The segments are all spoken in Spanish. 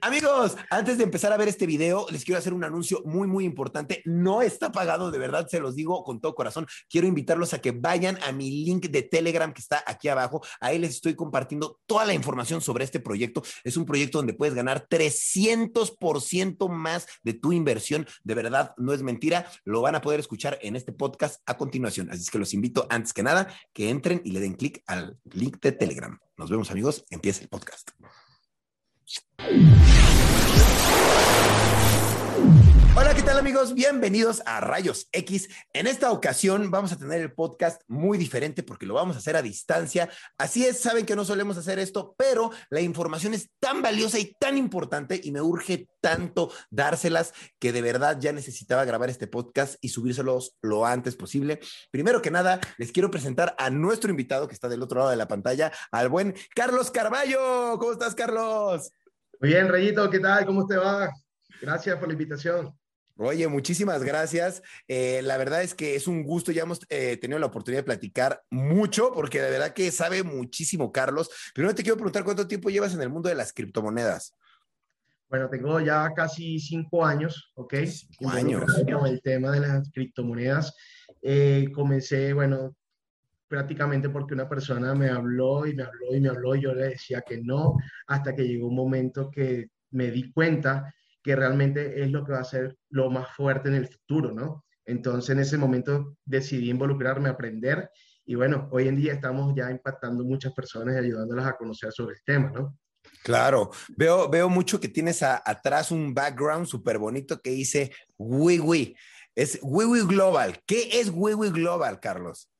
Amigos, antes de empezar a ver este video, les quiero hacer un anuncio muy, muy importante. No está pagado, de verdad, se los digo con todo corazón. Quiero invitarlos a que vayan a mi link de Telegram que está aquí abajo. Ahí les estoy compartiendo toda la información sobre este proyecto. Es un proyecto donde puedes ganar 300% más de tu inversión. De verdad, no es mentira. Lo van a poder escuchar en este podcast a continuación. Así es que los invito, antes que nada, que entren y le den clic al link de Telegram. Nos vemos, amigos. Empieza el podcast. うん。Hola, ¿qué tal amigos? Bienvenidos a Rayos X. En esta ocasión vamos a tener el podcast muy diferente porque lo vamos a hacer a distancia. Así es, saben que no solemos hacer esto, pero la información es tan valiosa y tan importante y me urge tanto dárselas que de verdad ya necesitaba grabar este podcast y subírselos lo antes posible. Primero que nada, les quiero presentar a nuestro invitado que está del otro lado de la pantalla, al buen Carlos Carballo. ¿Cómo estás, Carlos? Muy bien, Reyito, ¿qué tal? ¿Cómo te va? Gracias por la invitación. Oye, muchísimas gracias. Eh, la verdad es que es un gusto, ya hemos eh, tenido la oportunidad de platicar mucho, porque de verdad que sabe muchísimo Carlos. Primero te quiero preguntar cuánto tiempo llevas en el mundo de las criptomonedas. Bueno, tengo ya casi cinco años, ¿ok? Cinco años. Con el tema de las criptomonedas. Eh, comencé, bueno, prácticamente porque una persona me habló y me habló y me habló y yo le decía que no, hasta que llegó un momento que me di cuenta que realmente es lo que va a ser lo más fuerte en el futuro, ¿no? Entonces en ese momento decidí involucrarme, aprender y bueno, hoy en día estamos ya impactando muchas personas y ayudándolas a conocer sobre el tema, ¿no? Claro, veo, veo mucho que tienes atrás un background súper bonito que dice WiWi. Es WiWi Global. ¿Qué es WiWi Global, Carlos?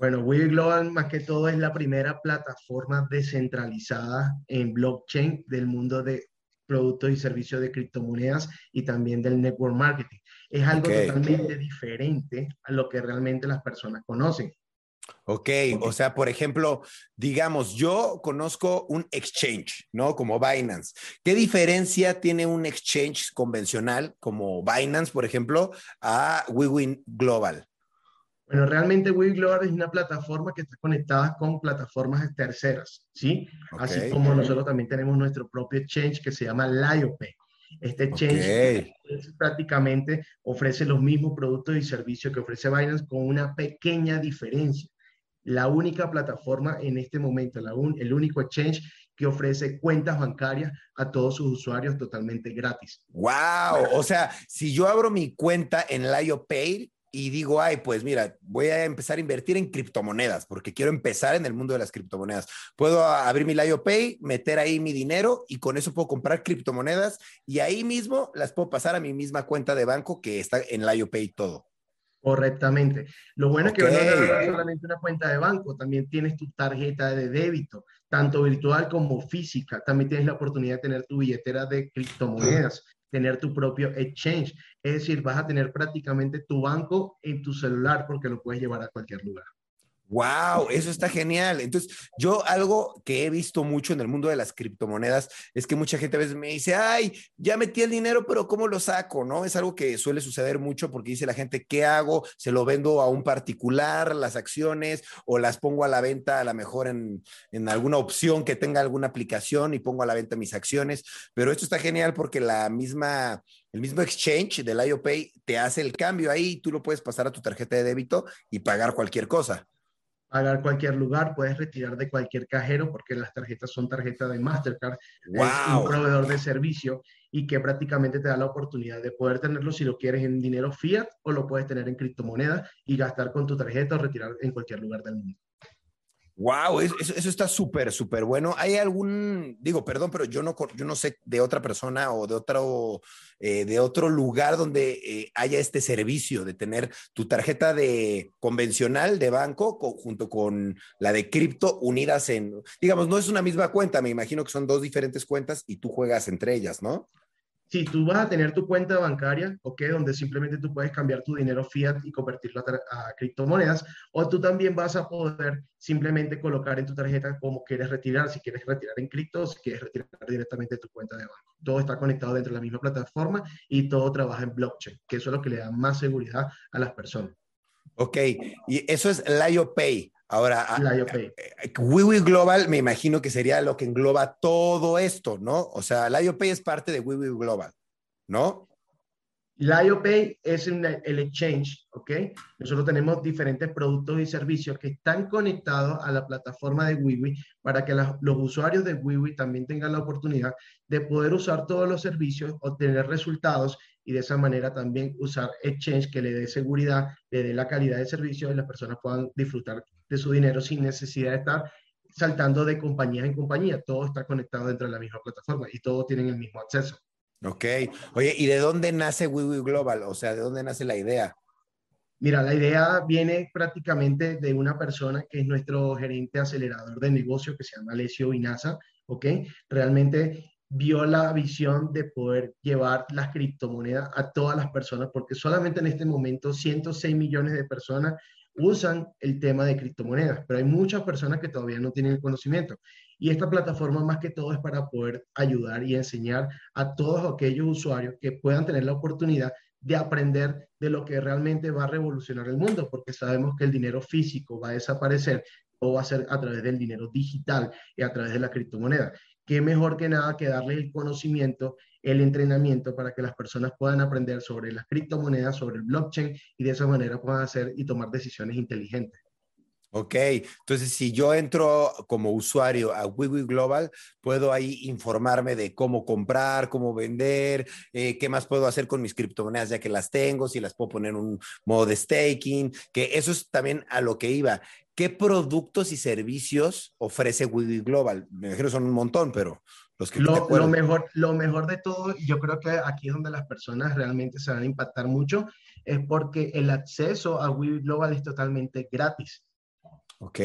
Bueno, Weave Global más que todo es la primera plataforma descentralizada en blockchain del mundo de productos y servicios de criptomonedas y también del network marketing. Es algo totalmente diferente a lo que realmente las personas conocen. Ok, o sea, por ejemplo, digamos, yo conozco un exchange, ¿no? Como Binance. ¿Qué diferencia tiene un exchange convencional como Binance, por ejemplo, a WeWin Global? Bueno, realmente WeGlobe es una plataforma que está conectada con plataformas terceras, ¿sí? Así como nosotros también tenemos nuestro propio exchange que se llama LioPay. Este exchange prácticamente ofrece los mismos productos y servicios que ofrece Binance con una pequeña diferencia. La única plataforma en este momento, la el único exchange que ofrece cuentas bancarias a todos sus usuarios totalmente gratis. ¡Wow! O sea, si yo abro mi cuenta en LioPay, y digo, ay, pues mira, voy a empezar a invertir en criptomonedas porque quiero empezar en el mundo de las criptomonedas. Puedo abrir mi LioPay, meter ahí mi dinero y con eso puedo comprar criptomonedas y ahí mismo las puedo pasar a mi misma cuenta de banco que está en LioPay todo. Correctamente. Lo bueno es que no es solamente una cuenta de banco, también tienes tu tarjeta de débito, tanto virtual como física. También tienes la oportunidad de tener tu billetera de criptomonedas tener tu propio exchange. Es decir, vas a tener prácticamente tu banco en tu celular porque lo puedes llevar a cualquier lugar. Wow, eso está genial. Entonces, yo algo que he visto mucho en el mundo de las criptomonedas es que mucha gente a veces me dice, ay, ya metí el dinero, pero ¿cómo lo saco? ¿No? Es algo que suele suceder mucho porque dice la gente, ¿qué hago? ¿Se lo vendo a un particular, las acciones, o las pongo a la venta a lo mejor en, en alguna opción que tenga alguna aplicación y pongo a la venta mis acciones? Pero esto está genial porque la misma el mismo exchange del IOPay te hace el cambio ahí, tú lo puedes pasar a tu tarjeta de débito y pagar cualquier cosa. Pagar cualquier lugar, puedes retirar de cualquier cajero porque las tarjetas son tarjetas de Mastercard, wow. es un proveedor de servicio y que prácticamente te da la oportunidad de poder tenerlo si lo quieres en dinero fiat o lo puedes tener en criptomonedas y gastar con tu tarjeta o retirar en cualquier lugar del mundo. Wow, eso, está súper, súper bueno. ¿Hay algún, digo, perdón, pero yo no, yo no sé de otra persona o de otro, eh, de otro lugar donde eh, haya este servicio de tener tu tarjeta de convencional de banco junto con la de cripto unidas en, digamos, no es una misma cuenta, me imagino que son dos diferentes cuentas y tú juegas entre ellas, ¿no? Si tú vas a tener tu cuenta bancaria, ¿ok? Donde simplemente tú puedes cambiar tu dinero fiat y convertirlo a, criptomonedas, o tú también vas a poder simplemente colocar en tu tarjeta cómo quieres retirar, si quieres retirar en cripto o si quieres retirar directamente de tu cuenta de banco. Todo está conectado dentro de la misma plataforma y todo trabaja en blockchain, que eso es lo que le da más seguridad a las personas. Ok, y eso es LioPay. Ahora, LioPay. WiWi Global me imagino que sería lo que engloba todo esto, ¿no? O sea, LioPay es parte de WiWi Global, ¿no? LioPay es el exchange, ¿ok? Nosotros tenemos diferentes productos y servicios que están conectados a la plataforma de WiWi para que los usuarios de WiWi también tengan la oportunidad de poder usar todos los servicios, obtener resultados y de esa manera también usar exchange que le dé seguridad, le dé la calidad de servicio y las personas puedan disfrutar de su dinero sin necesidad de estar saltando de compañía en compañía. Todo está conectado dentro de la misma plataforma y todos tienen el mismo acceso. Ok. Oye, ¿y de dónde nace WiWi Global? O sea, ¿de dónde nace la idea? Mira, la idea viene prácticamente de una persona que es nuestro gerente acelerador de negocio, que se llama Alessio Inaza, ¿ok? Realmente vio la visión de poder llevar las criptomonedas a todas las personas, porque solamente en este momento 106 millones de personas usan el tema de criptomonedas, pero hay muchas personas que todavía no tienen el conocimiento. Y esta plataforma más que todo es para poder ayudar y enseñar a todos aquellos usuarios que puedan tener la oportunidad de aprender de lo que realmente va a revolucionar el mundo, porque sabemos que el dinero físico va a desaparecer o va a ser a través del dinero digital y a través de la criptomoneda. ¿Qué mejor que nada que darle el conocimiento el entrenamiento para que las personas puedan aprender sobre las criptomonedas, sobre el blockchain y de esa manera puedan hacer y tomar decisiones inteligentes. Ok, entonces si yo entro como usuario a WiWi Global, puedo ahí informarme de cómo comprar, cómo vender, eh, qué más puedo hacer con mis criptomonedas ya que las tengo, si las puedo poner en un modo de staking, que eso es también a lo que iba. ¿Qué productos y servicios ofrece WiWi Global? Me imagino son un montón, pero lo, mejor, lo mejor de todo, yo creo que aquí es donde las personas realmente se van a impactar mucho, es porque el acceso a Wii Global es totalmente gratis. Ok,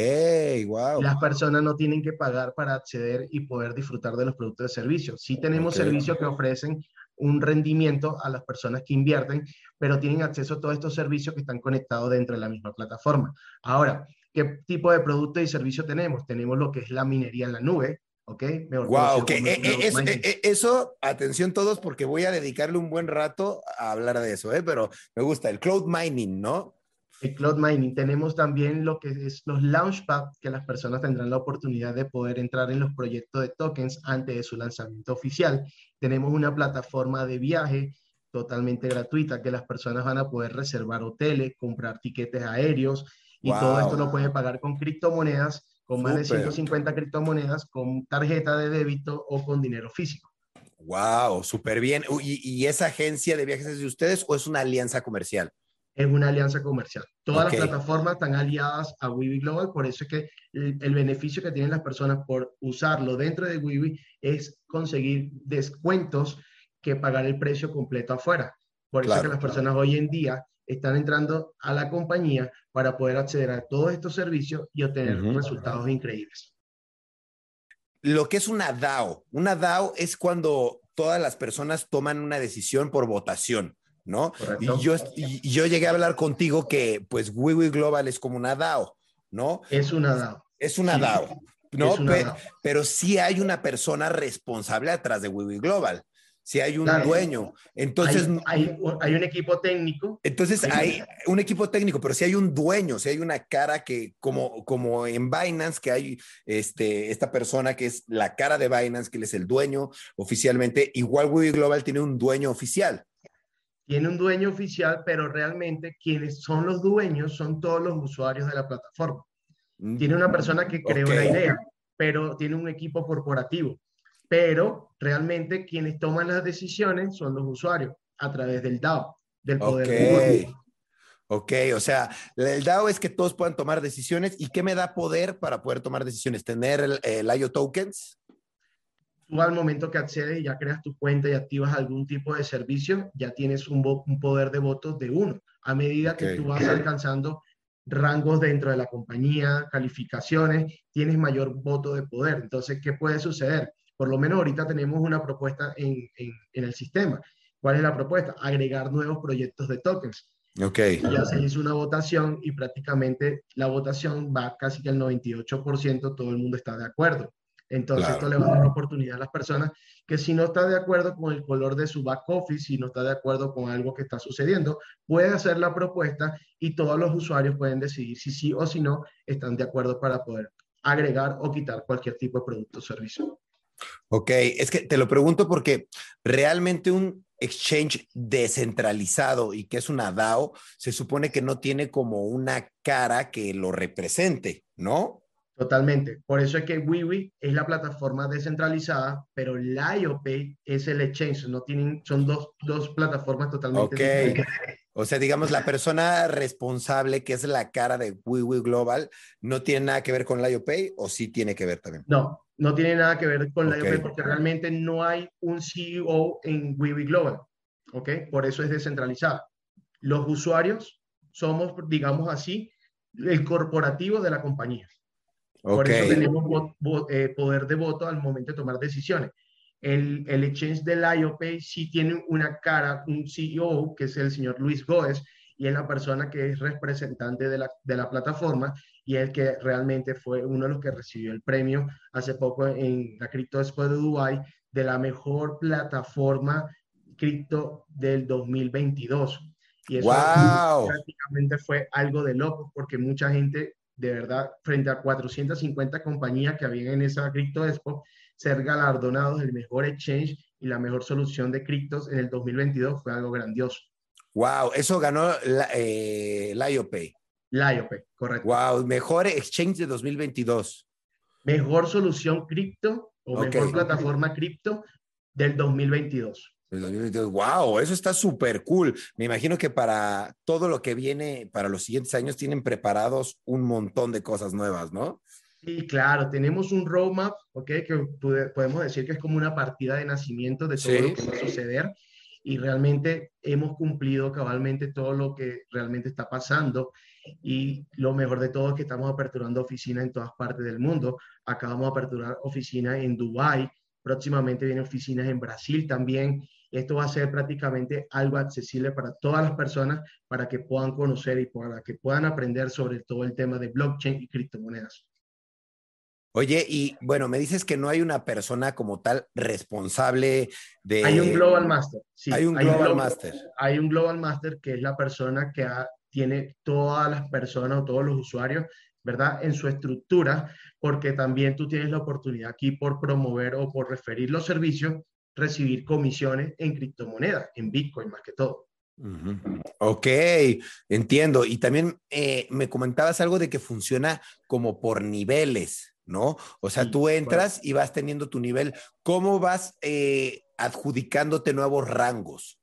wow. Las personas no tienen que pagar para acceder y poder disfrutar de los productos de servicio. Sí tenemos servicios que ofrecen un rendimiento a las personas que invierten, pero tienen acceso a todos estos servicios que están conectados dentro de la misma plataforma. Ahora, ¿qué tipo de producto y servicio tenemos? Tenemos lo que es la minería en la nube, ¿ok? wow, que eh, eh, eh, eso, atención todos, porque voy a dedicarle un buen rato a hablar de eso, ¿eh? Pero me gusta el cloud mining, ¿no? El cloud mining. Tenemos también lo que es los launchpad, que las personas tendrán la oportunidad de poder entrar en los proyectos de tokens antes de su lanzamiento oficial. Tenemos una plataforma de viaje totalmente gratuita que las personas van a poder reservar hoteles, comprar tiquetes aéreos y todo esto lo pueden pagar con criptomonedas con más de 150 criptomonedas, con tarjeta de débito o con dinero físico. Wow, súper bien. ¿Y, esa agencia de viajes es de ustedes o es una alianza comercial? Es una alianza comercial. Todas las plataformas están aliadas a Wiwi Global, por eso es que el, beneficio que tienen las personas por usarlo dentro de Wiwi es conseguir descuentos que pagar el precio completo afuera. Por eso es que las personas hoy en día están entrando a la compañía para poder acceder a todos estos servicios y obtener resultados increíbles. Lo que es una DAO, una DAO es cuando todas las personas toman una decisión por votación, ¿no? Y yo, yo llegué a hablar contigo que pues WiWi Global es como una DAO, ¿no? Es una DAO. Es una DAO. ¿no? Pero, pero, sí hay una persona responsable atrás de WiWi Global si hay un dueño. Entonces, hay, hay, un equipo técnico. Entonces, hay un equipo técnico, pero si hay un dueño, si hay una cara que, como, como en Binance, que hay este, esta persona que es la cara de Binance, que él es el dueño oficialmente, igual Wii Global tiene un dueño oficial. Tiene un dueño oficial, pero realmente quienes son los dueños son todos los usuarios de la plataforma. Mm. Tiene una persona que creó la idea, pero tiene un equipo corporativo. Pero realmente quienes toman las decisiones son los usuarios a través del DAO, del poder okay. Ok, o sea, el DAO es que todos puedan tomar decisiones. ¿Y qué me da poder para poder tomar decisiones? ¿Tener el, el IO tokens? Tú al momento que accedes y ya creas tu cuenta y activas algún tipo de servicio, ya tienes un, un poder de votos de uno. A medida que tú vas alcanzando rangos dentro de la compañía, calificaciones, tienes mayor voto de poder. Entonces, ¿qué puede suceder? Por lo menos ahorita tenemos una propuesta en, en, en el sistema. ¿Cuál es la propuesta? Agregar nuevos proyectos de tokens. Okay. Ya se hizo una votación y prácticamente la votación va casi que el 98%, todo el mundo está de acuerdo. Entonces esto le va a dar oportunidad a las personas que si no está de acuerdo con el color de su back office, si no está de acuerdo con algo que está sucediendo, puede hacer la propuesta y todos los usuarios pueden decidir si sí o si no están de acuerdo para poder agregar o quitar cualquier tipo de producto o servicio. Ok, es que te lo pregunto porque realmente un exchange descentralizado y que es una DAO, se supone que no tiene como una cara que lo represente, ¿no? Totalmente. Por eso es que WiWi es la plataforma descentralizada, pero LioPay es el exchange. No tienen, son dos, dos plataformas totalmente diferentes. O sea, digamos, la persona responsable, que es la cara de WiWi Global, ¿no tiene nada que ver con LioPay o sí tiene que ver también? No, no tiene nada que ver con okay. la porque realmente no hay un CEO en Wiwi Global, ¿ok? Por eso es descentralizada. Los usuarios somos, digamos así, el corporativo de la compañía. Okay. Por eso tenemos eh, poder de voto al momento de tomar decisiones. El, el exchange del IOPay sí tiene una cara, un CEO, que es el señor Luis Góez, y es la persona que es representante de la, de la plataforma y el que realmente fue uno de los que recibió el premio hace poco en la Crypto Expo de Dubai de la mejor plataforma cripto del 2022. Y eso wow. prácticamente fue algo de loco porque mucha gente, de verdad, frente a 450 compañías que habían en esa Crypto Expo, ser galardonados el mejor exchange y la mejor solución de criptos en el 2022 fue algo grandioso. Wow, eso ganó la, eh, LioPay. LioPay, correcto. Wow, mejor exchange de 2022. Mejor solución cripto o okay. mejor plataforma cripto del 2022. Del 2022. Wow, eso está súper cool. Me imagino que para todo lo que viene para los siguientes años tienen preparados un montón de cosas nuevas, ¿no? Sí, claro, tenemos un roadmap, ¿ok? Que podemos decir que es como una partida de nacimiento de todo sí. lo que va a suceder y realmente hemos cumplido cabalmente todo lo que realmente está pasando y lo mejor de todo es que estamos aperturando oficinas en todas partes del mundo. Acabamos de aperturar oficinas en Dubai, próximamente vienen oficinas en Brasil también. Esto va a ser prácticamente algo accesible para todas las personas para que puedan conocer y para que puedan aprender sobre todo el tema de blockchain y criptomonedas. Oye, y bueno, me dices que no hay una persona como tal responsable de... Hay un Global Master, sí. Hay un Global, hay un global Master. Hay un Global Master que es la persona que ha, tiene todas las personas o todos los usuarios, ¿verdad? En su estructura, porque también tú tienes la oportunidad aquí por promover o por referir los servicios, recibir comisiones en criptomonedas, en Bitcoin más que todo. Ok, entiendo. Y también eh, me comentabas algo de que funciona como por niveles. ¿no? O sea, sí, tú entras bueno. y vas teniendo tu nivel. ¿Cómo vas eh, adjudicándote nuevos rangos?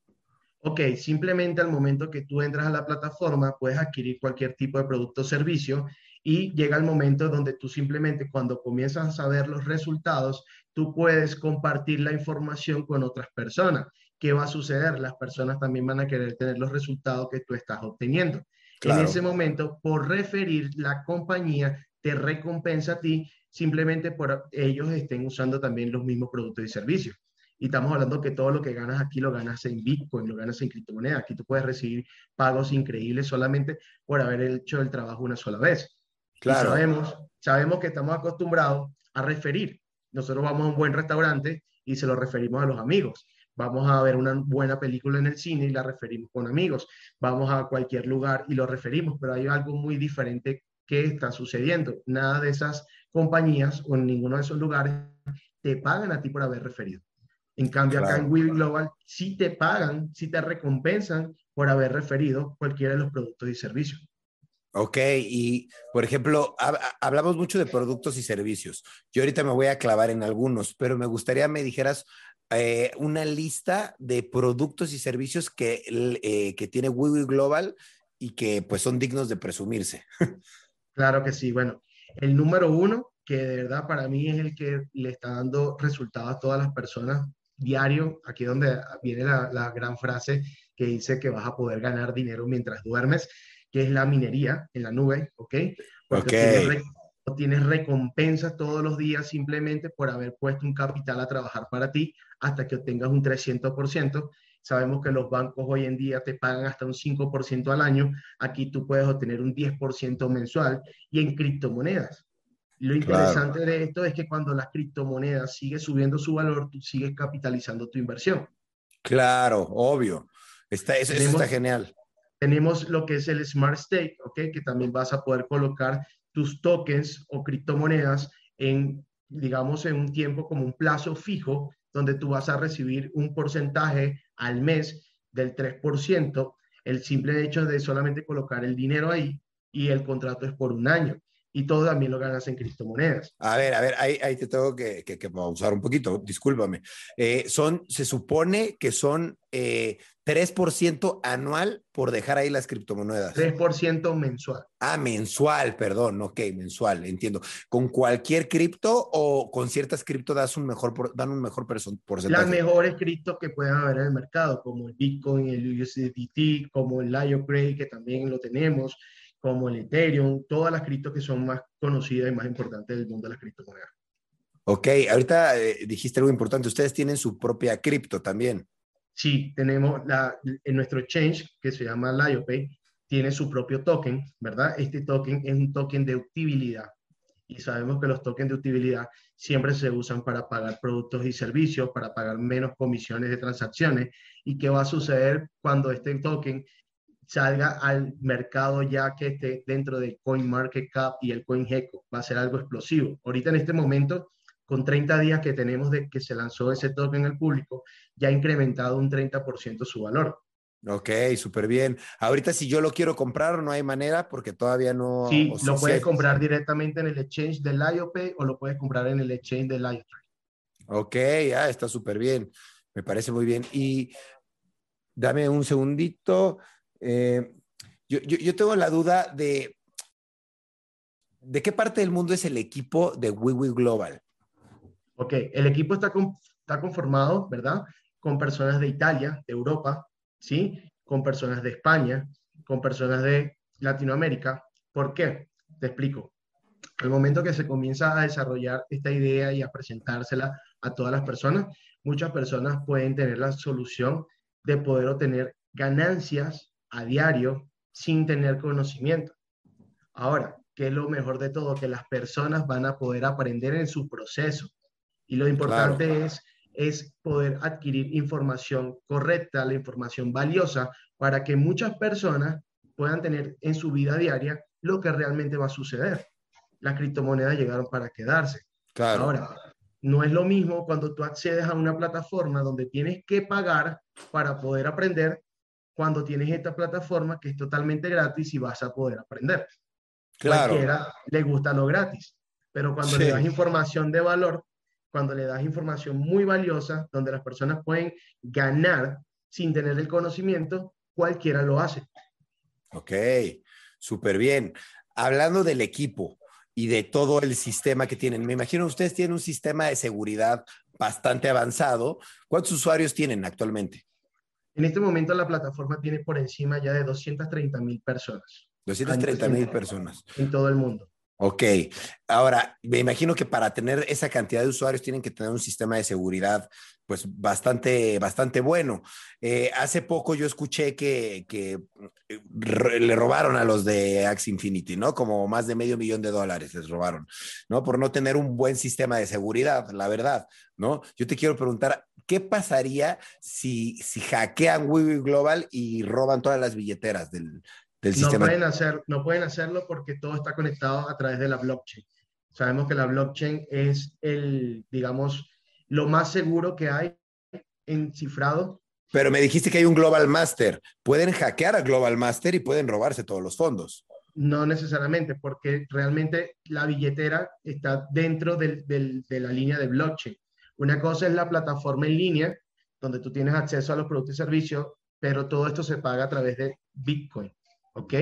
Ok, simplemente al momento que tú entras a la plataforma puedes adquirir cualquier tipo de producto o servicio y llega el momento donde tú simplemente cuando comienzas a ver los resultados, tú puedes compartir la información con otras personas. ¿Qué va a suceder? Las personas también van a querer tener los resultados que tú estás obteniendo. Claro. En ese momento, por referir, la compañía te recompensa a ti simplemente por ellos estén usando también los mismos productos y servicios. Y estamos hablando que todo lo que ganas aquí lo ganas en Bitcoin, lo ganas en criptomonedas. Aquí tú puedes recibir pagos increíbles solamente por haber hecho el trabajo una sola vez. Claro. Y sabemos, sabemos que estamos acostumbrados a referir. Nosotros vamos a un buen restaurante y se lo referimos a los amigos. Vamos a ver una buena película en el cine y la referimos con amigos. Vamos a cualquier lugar y lo referimos, pero hay algo muy diferente que está sucediendo. Nada de esas compañías o en ninguno de esos lugares te pagan a ti por haber referido. En cambio, claro. acá en Weaving Global sí te pagan, sí te recompensan por haber referido cualquiera de los productos y servicios. Ok, y por ejemplo, hablamos mucho de productos y servicios. Yo ahorita me voy a clavar en algunos, pero me gustaría me dijeras eh, una lista de productos y servicios que, eh, que tiene WiWi Global y que pues son dignos de presumirse. Claro que sí. Bueno, el número uno, que de verdad para mí es el que le está dando resultados a todas las personas diario, aquí donde viene la, la gran frase que dice que vas a poder ganar dinero mientras duermes, que es la minería en la nube, ¿ok? Porque Tienes, tienes recompensas todos los días simplemente por haber puesto un capital a trabajar para ti hasta que obtengas un 300%. Sabemos que los bancos hoy en día te pagan hasta un 5% al año. Aquí tú puedes obtener un 10% mensual y en criptomonedas. Lo interesante de esto es que cuando las criptomonedas siguen subiendo su valor, tú sigues capitalizando tu inversión. Claro, obvio. Está, eso está genial. Tenemos lo que es el Smart Stake, ¿ok? Que también vas a poder colocar tus tokens o criptomonedas en, digamos, en un tiempo como un plazo fijo, donde tú vas a recibir un porcentaje al mes del 3%, el simple hecho de solamente colocar el dinero ahí y el contrato es por un año y todo también lo ganas en criptomonedas. A ver, a ver, ahí, ahí te tengo que, que, que pausar un poquito, discúlpame. Eh, son, se supone que son eh, 3% anual por dejar ahí las criptomonedas. 3% mensual. Ah, mensual, perdón, ok, mensual, entiendo. ¿Con cualquier cripto o con ciertas cripto das un mejor, dan un mejor porcentaje? Las mejores criptos que puedan haber en el mercado, como el Bitcoin, el USDT, como el LioPray, que también lo tenemos como el Ethereum, todas las criptos que son más conocidas y más importantes del mundo de las criptomonedas. Ok, ahorita eh, dijiste algo importante, ustedes tienen su propia cripto también. Sí, tenemos la, en nuestro exchange que se llama LioPay, tiene su propio token, ¿verdad? Este token es un token de utilidad y sabemos que los tokens de utilidad siempre se usan para pagar productos y servicios, para pagar menos comisiones de transacciones. ¿Y qué va a suceder cuando este token salga al mercado ya que esté dentro de CoinMarketCap y el CoinGecko. Va a ser algo explosivo. Ahorita en este momento, con 30 días que tenemos de que se lanzó ese token al público, ya ha incrementado un 30% su valor. Ok, súper bien. Ahorita si yo lo quiero comprar, no hay manera porque todavía no... Sí, lo puedes comprar directamente en el exchange del LioPay o lo puedes comprar en el exchange del LioTrade. Ok, ah, está súper bien. Me parece muy bien. Y dame un segundito. Eh, yo, tengo la duda de, ¿de qué parte del mundo es el equipo de WiWi Global? Ok, el equipo está, está conformado, ¿verdad? Con personas de Italia, de Europa, ¿sí? Con personas de España, con personas de Latinoamérica. ¿Por qué? Te explico. Al momento que se comienza a desarrollar esta idea y a presentársela a todas las personas, muchas personas pueden tener la solución de poder obtener ganancias a diario sin tener conocimiento. Ahora, ¿qué es lo mejor de todo? Que las personas van a poder aprender en su proceso. Y lo importante es, es poder adquirir información correcta, la información valiosa, para que muchas personas puedan tener en su vida diaria lo que realmente va a suceder. Las criptomonedas llegaron para quedarse. Claro. Ahora, no es lo mismo cuando tú accedes a una plataforma donde tienes que pagar para poder aprender cuando tienes esta plataforma que es totalmente gratis y vas a poder aprender. Claro. Cualquiera le gusta lo gratis, pero cuando le das información de valor, cuando le das información muy valiosa, donde las personas pueden ganar sin tener el conocimiento, cualquiera lo hace. Ok, súper bien. Hablando del equipo y de todo el sistema que tienen, me imagino ustedes tienen un sistema de seguridad bastante avanzado. ¿Cuántos usuarios tienen actualmente? En este momento la plataforma tiene por encima ya de 230 mil personas. 230 mil personas. En todo el mundo. Ok, ahora me imagino que para tener esa cantidad de usuarios tienen que tener un sistema de seguridad pues bastante, bastante bueno. Eh, hace poco yo escuché que, que le robaron a los de Axe Infinity, ¿no? Como más de medio millón de dólares les robaron, ¿no? Por no tener un buen sistema de seguridad, la verdad, ¿no? Yo te quiero preguntar, ¿qué pasaría si, si hackean Wiwi Global y roban todas las billeteras del, no Pueden hacer, no pueden hacerlo porque todo está conectado a través de la blockchain. Sabemos que la blockchain es el, digamos, lo más seguro que hay en cifrado. Pero me dijiste que hay un Global Master. Pueden hackear a Global Master y pueden robarse todos los fondos. No necesariamente, porque realmente la billetera está dentro de la línea de blockchain. Una cosa es la plataforma en línea, donde tú tienes acceso a los productos y servicios, pero todo esto se paga a través de Bitcoin, ¿ok?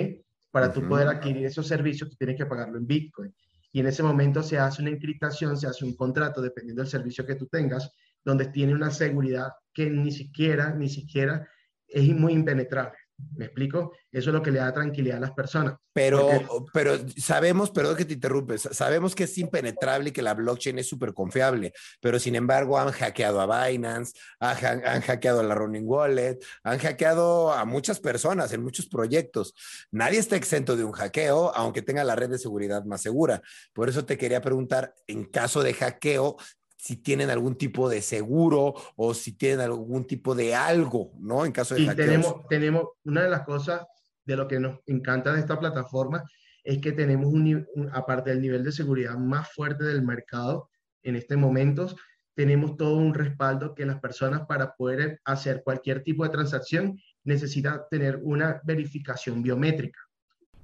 Para tú poder adquirir esos servicios, tú tienes que pagarlo en Bitcoin. Y en ese momento se hace una encriptación, se hace un contrato, dependiendo del servicio que tú tengas, donde tiene una seguridad que ni siquiera, ni siquiera es muy impenetrable. ¿Me explico? Eso es lo que le da tranquilidad a las personas. Pero, pero sabemos, perdón que te interrumpes, sabemos que es impenetrable y que la blockchain es súper confiable, pero sin embargo han hackeado a Binance, han, han, hackeado a la Running Wallet, han hackeado a muchas personas en muchos proyectos. Nadie está exento de un hackeo, aunque tenga la red de seguridad más segura. Por eso te quería preguntar, en caso de hackeo, si tienen algún tipo de seguro o si tienen algún tipo de algo, ¿no? En caso de sí, tenemos, tenemos una de las cosas de lo que nos encanta de esta plataforma es que tenemos un, aparte del nivel de seguridad más fuerte del mercado en este momento, tenemos todo un respaldo que las personas para poder hacer cualquier tipo de transacción necesitan tener una verificación biométrica.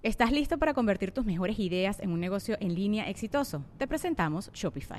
¿Estás listo para convertir tus mejores ideas en un negocio en línea exitoso? Te presentamos Shopify.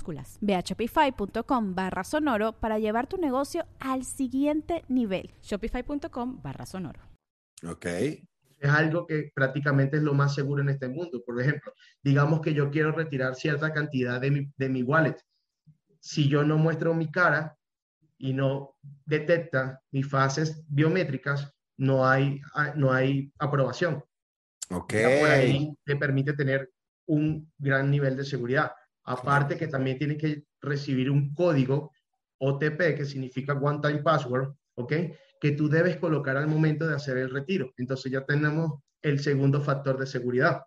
Ve a shopify.com barra sonoro para llevar tu negocio al siguiente nivel. Shopify.com barra sonoro. Ok. Es algo que prácticamente es lo más seguro en este mundo. Por ejemplo, digamos que yo quiero retirar cierta cantidad de mi, de mi wallet. Si yo no muestro mi cara y no detecta mis fases biométricas, no hay, no hay aprobación. Ok. por ahí te permite tener un gran nivel de seguridad. Aparte que también tiene que recibir un código OTP, que significa One Time Password, ¿ok? Que tú debes colocar al momento de hacer el retiro. Entonces ya tenemos el segundo factor de seguridad.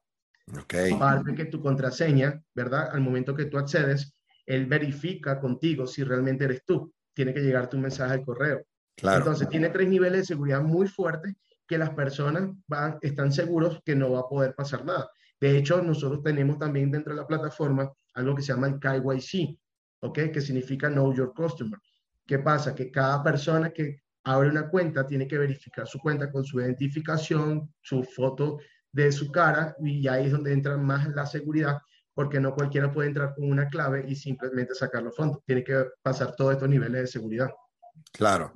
Aparte que tu contraseña, ¿verdad? Al momento que tú accedes, él verifica contigo si realmente eres tú. Tiene que llegarte un mensaje al correo. Claro. Entonces tiene tres niveles de seguridad muy fuertes que las personas van, están seguros que no va a poder pasar nada. De hecho, nosotros tenemos también dentro de la plataforma algo que se llama el KYC, ¿ok? Que significa Know Your Customer. ¿Qué pasa? Que cada persona que abre una cuenta tiene que verificar su cuenta con su identificación, su foto de su cara y ahí es donde entra más la seguridad porque no cualquiera puede entrar con una clave y simplemente sacar los fondos. Tiene que pasar todos estos niveles de seguridad. Claro.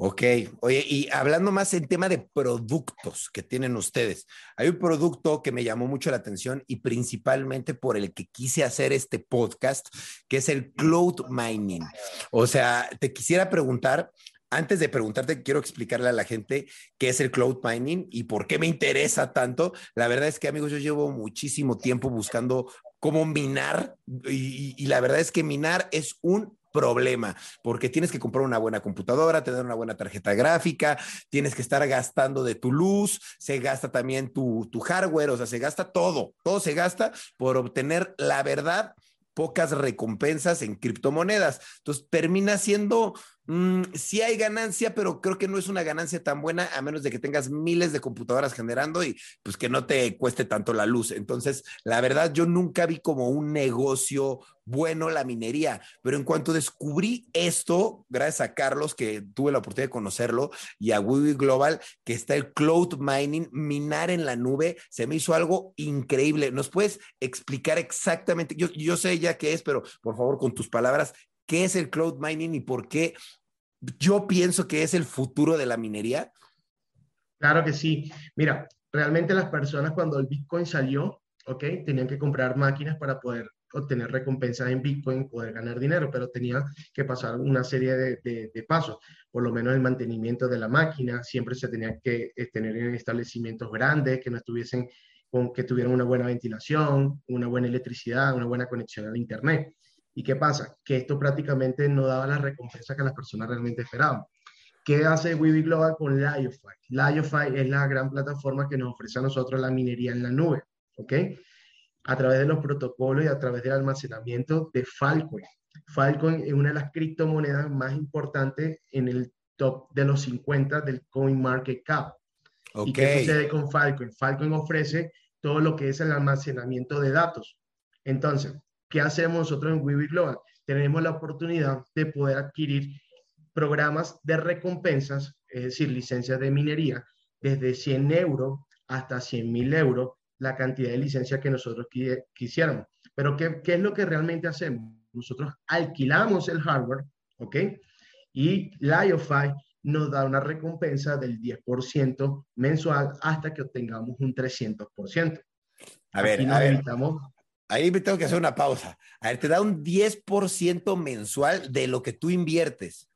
Ok, oye, y hablando más en tema de productos que tienen ustedes, hay un producto que me llamó mucho la atención y principalmente por el que quise hacer este podcast, que es el cloud mining. O sea, te quisiera preguntar, antes de preguntarte, quiero explicarle a la gente qué es el cloud mining y por qué me interesa tanto. La verdad es que, amigos, yo llevo muchísimo tiempo buscando cómo minar y, y la verdad es que minar es un problema, porque tienes que comprar una buena computadora, tener una buena tarjeta gráfica, tienes que estar gastando de tu luz, se gasta también tu, tu hardware, o sea, se gasta todo, todo se gasta por obtener la verdad pocas recompensas en criptomonedas. Entonces termina siendo, mm, sí hay ganancia, pero creo que no es una ganancia tan buena a menos de que tengas miles de computadoras generando y pues que no te cueste tanto la luz. Entonces, la verdad, yo nunca vi como un negocio bueno la minería, pero en cuanto descubrí esto, gracias a Carlos, que tuve la oportunidad de conocerlo, y a Wiwi Global, que está el cloud mining, minar en la nube, se me hizo algo increíble. ¿Nos puedes explicar exactamente? Yo, yo sé ya qué es, pero por favor, con tus palabras, ¿qué es el cloud mining y por qué yo pienso que es el futuro de la minería? Claro que sí. Mira, realmente las personas cuando el Bitcoin salió, ¿ok? Tenían que comprar máquinas para poder obtener recompensas en Bitcoin, poder ganar dinero, pero tenía que pasar una serie de, de, pasos, por lo menos el mantenimiento de la máquina, siempre se tenía que eh, tener en establecimientos grandes, que no estuviesen con que tuvieran una buena ventilación, una buena electricidad, una buena conexión al Internet. ¿Y qué pasa? Que esto prácticamente no daba la recompensa que las personas realmente esperaban. ¿Qué hace Weeby Global con Liofy? Liofy es la gran plataforma que nos ofrece a nosotros la minería en la nube, ¿ok? A través de los protocolos y a través del almacenamiento de Falcon. Falcon es una de las criptomonedas más importantes en el top de los 50 del CoinMarketCap. Okay. ¿Y qué sucede con Falcon? Falcon ofrece todo lo que es el almacenamiento de datos. Entonces, ¿qué hacemos nosotros en Weeby Global? Tenemos la oportunidad de poder adquirir programas de recompensas, es decir, licencias de minería, desde 100 euros hasta 100 mil euros, la cantidad de licencias que nosotros quisiéramos. Pero ¿qué, ¿qué, es lo que realmente hacemos? Nosotros alquilamos el hardware, ¿ok? Y Liofy nos da una recompensa del 10% mensual hasta que obtengamos un 300%. A ver, a ver. Ahí me tengo que hacer una pausa. A ver, te da un 10% mensual de lo que tú inviertes.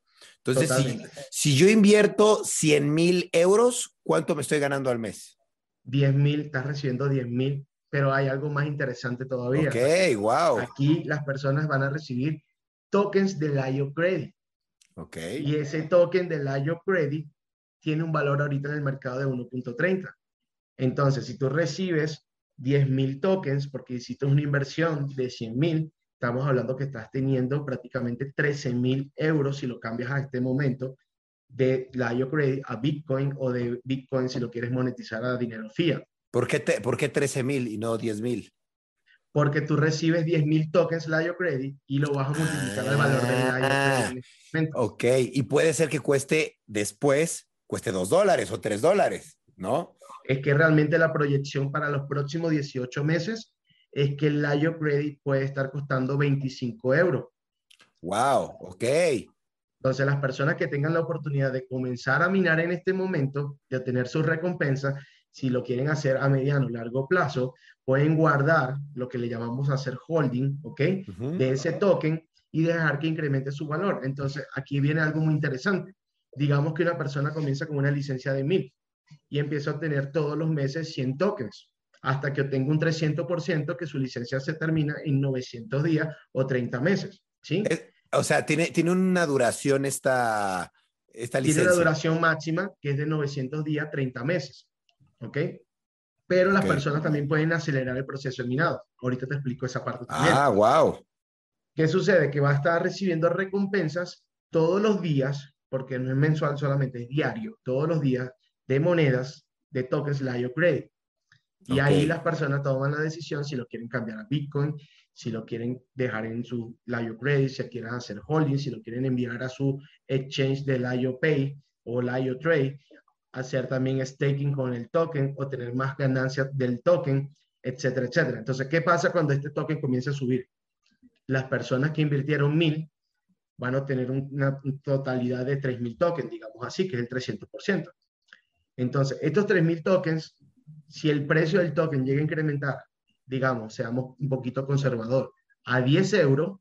Entonces, si, si, yo invierto 100 mil euros, ¿cuánto me estoy ganando al mes? 10 mil, estás recibiendo 10 mil, pero hay algo más interesante todavía. Ok, wow. Aquí las personas van a recibir tokens del IO Credit. Ok. Y ese token del IO Credit tiene un valor ahorita en el mercado de 1.30. Entonces, si tú recibes 10 mil tokens, porque hiciste una inversión de 100 mil, estamos hablando que estás teniendo prácticamente 13 mil euros si lo cambias a este momento de la IOCredit a Bitcoin o de Bitcoin si lo quieres monetizar a dinero fiat. ¿Por qué, te, ¿por qué 13 mil y no 10 mil? Porque tú recibes 10 mil tokens la IOCredit y lo vas a multiplicar al valor de la ah, Ok, y puede ser que cueste después, cueste 2 dólares o 3 dólares, ¿no? Es que realmente la proyección para los próximos 18 meses es que el IO Credit puede estar costando 25 euros. Wow, ok. Entonces, las personas que tengan la oportunidad de comenzar a minar en este momento, de obtener su recompensa, si lo quieren hacer a mediano o largo plazo, pueden guardar lo que le llamamos hacer holding, ¿ok? De ese token y dejar que incremente su valor. Entonces, aquí viene algo muy interesante. Digamos que una persona comienza con una licencia de 1000 y empieza a obtener todos los meses 100 tokens hasta que obtenga un 300% que su licencia se termina en 900 días o 30 meses. ¿sí? o sea, tiene, tiene una duración esta, esta licencia. Tiene una duración máxima que es de 900 días, 30 meses. ¿Ok? Pero las personas también pueden acelerar el proceso de minado. Ahorita te explico esa parte también. Ah, wow. ¿Qué sucede? Que va a estar recibiendo recompensas todos los días, porque no es mensual solamente, es diario, todos los días de monedas de tokens Lio Credit. Y ahí las personas toman la decisión si lo quieren cambiar a Bitcoin, si lo quieren dejar en su Lio Credit, si quieren hacer holding, si lo quieren enviar a su exchange de Lio Pay o Lio Trade, hacer también staking con el token o tener más ganancias del token, etcétera, etcétera. Entonces, ¿qué pasa cuando este token comienza a subir? Las personas que invirtieron mil van a obtener una totalidad de 3.000 tokens, digamos así, que es el 300%. Entonces, estos 3.000 tokens si el precio del token llega a incrementar, digamos, seamos un poquito conservador, a 10 euros,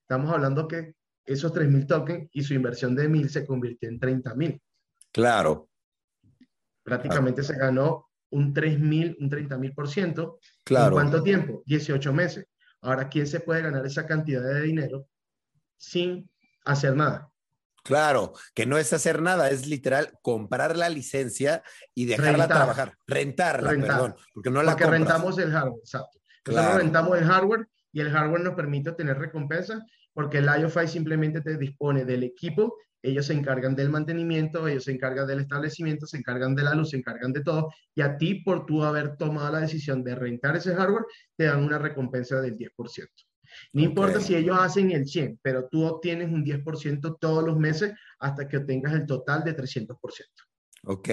estamos hablando que esos 3.000 tokens y su inversión de 1.000 se convirtió en 30.000. Claro. Prácticamente se ganó un 3.000, un 30.000%. Claro. ¿En cuánto tiempo? 18 meses. Ahora, ¿quién se puede ganar esa cantidad de dinero sin hacer nada? Claro, que no es hacer nada, es literal comprar la licencia y dejarla trabajar, rentarla, perdón, porque no la porque rentamos el hardware, exacto. Nosotros rentamos el hardware y el hardware nos permite tener recompensa porque el IOFI simplemente te dispone del equipo, ellos se encargan del mantenimiento, ellos se encargan del establecimiento, se encargan de la luz, se encargan de todo, y a ti por tú haber tomado la decisión de rentar ese hardware, te dan una recompensa del 10%. No importa si ellos hacen el 100, pero tú obtienes un 10% todos los meses hasta que obtengas el total de 300%. Ok,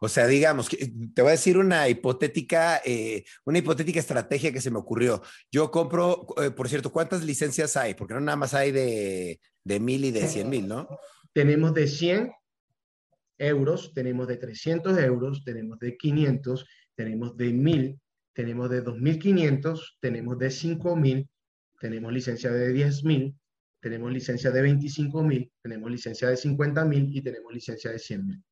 o sea, digamos, te voy a decir una hipotética, eh, una hipotética estrategia que se me ocurrió. Yo compro, eh, por cierto, ¿cuántas licencias hay? Porque no nada más hay de, de mil y de cien mil, ¿no? Tenemos de 100 euros, tenemos de 300 euros, tenemos de 500, tenemos de 1000, tenemos de 2500, tenemos de 5000 tenemos licencia de 10 mil, tenemos licencia de 25 mil, tenemos licencia de 50 mil y tenemos licencia de 100 mil.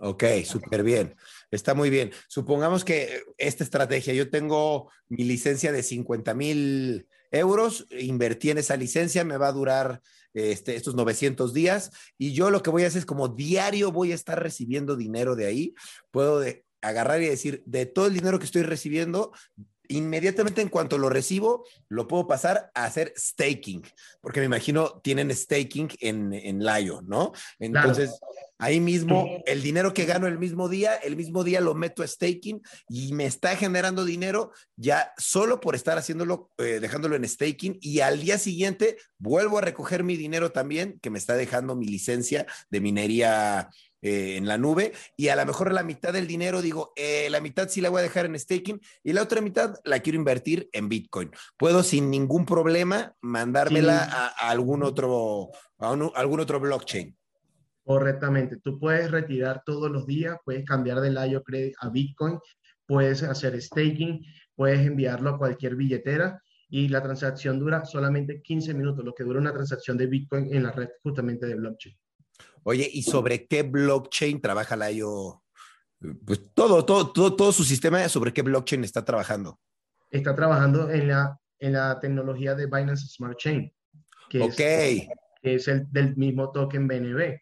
Ok, súper bien. Está muy bien. Supongamos que esta estrategia, yo tengo mi licencia de 50 mil euros, invertí en esa licencia, me va a durar este, estos 900 días y yo lo que voy a hacer es como diario voy a estar recibiendo dinero de ahí. Puedo agarrar y decir, de todo el dinero que estoy recibiendo, inmediatamente en cuanto lo recibo, lo puedo pasar a hacer staking, porque me imagino tienen staking en, en Layo, ¿no? Entonces, ahí mismo, el dinero que gano el mismo día, el mismo día lo meto a staking y me está generando dinero ya solo por estar haciéndolo, eh, dejándolo en staking y al día siguiente vuelvo a recoger mi dinero también, que me está dejando mi licencia de minería eh, en la nube y a lo mejor la mitad del dinero digo, eh, la mitad sí la voy a dejar en staking y la otra mitad la quiero invertir en Bitcoin. Puedo sin ningún problema mandármela a, algún otro, a algún otro blockchain. Correctamente. Tú puedes retirar todos los días, puedes cambiar del IO Credit a Bitcoin, puedes hacer staking, puedes enviarlo a cualquier billetera y la transacción dura solamente 15 minutos, lo que dura una transacción de Bitcoin en la red justamente de blockchain. Oye, ¿y sobre qué blockchain trabaja la IO? Pues todo, todo, todo, todo su sistema, ¿sobre qué blockchain está trabajando? Está trabajando en la, en la tecnología de Binance Smart Chain, que, es, que es el del mismo token BNB.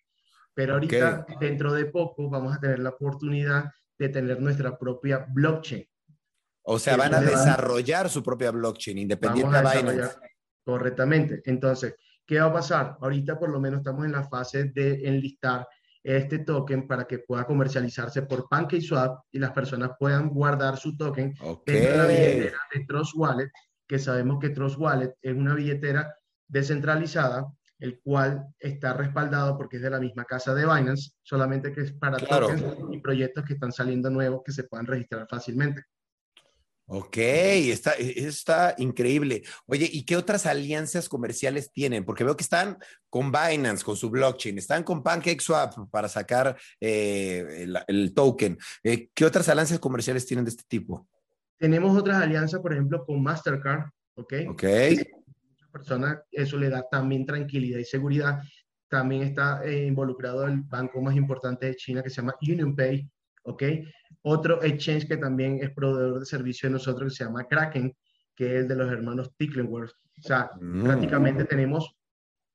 Pero ahorita, dentro de poco, vamos a tener la oportunidad de tener nuestra propia blockchain. O sea, van a desarrollar su propia blockchain independiente de Binance. Correctamente. Entonces, ¿Qué va a pasar? Ahorita por lo menos estamos en la fase de enlistar este token para que pueda comercializarse por PancakeSwap y las personas puedan guardar su token dentro de la billetera de Trust Wallet, que sabemos que Trust Wallet es una billetera descentralizada, el cual está respaldado porque es de la misma casa de Binance, solamente que es para tokens y proyectos que están saliendo nuevos que se puedan registrar fácilmente. Ok, está, está increíble. Oye, ¿y qué otras alianzas comerciales tienen? Porque veo que están con Binance, con su blockchain, están con PancakeSwap para sacar eh, el, token. Eh, ¿Qué otras alianzas comerciales tienen de este tipo? Tenemos otras alianzas, por ejemplo, con Mastercard, ¿ok? Ok. Muchas personas, eso le da también tranquilidad y seguridad. También está eh, involucrado el banco más importante de China que se llama UnionPay, ¿ok? Otro exchange que también es proveedor de servicio de nosotros que se llama Kraken, que es de los hermanos Ticklenworth. O sea, mm. prácticamente tenemos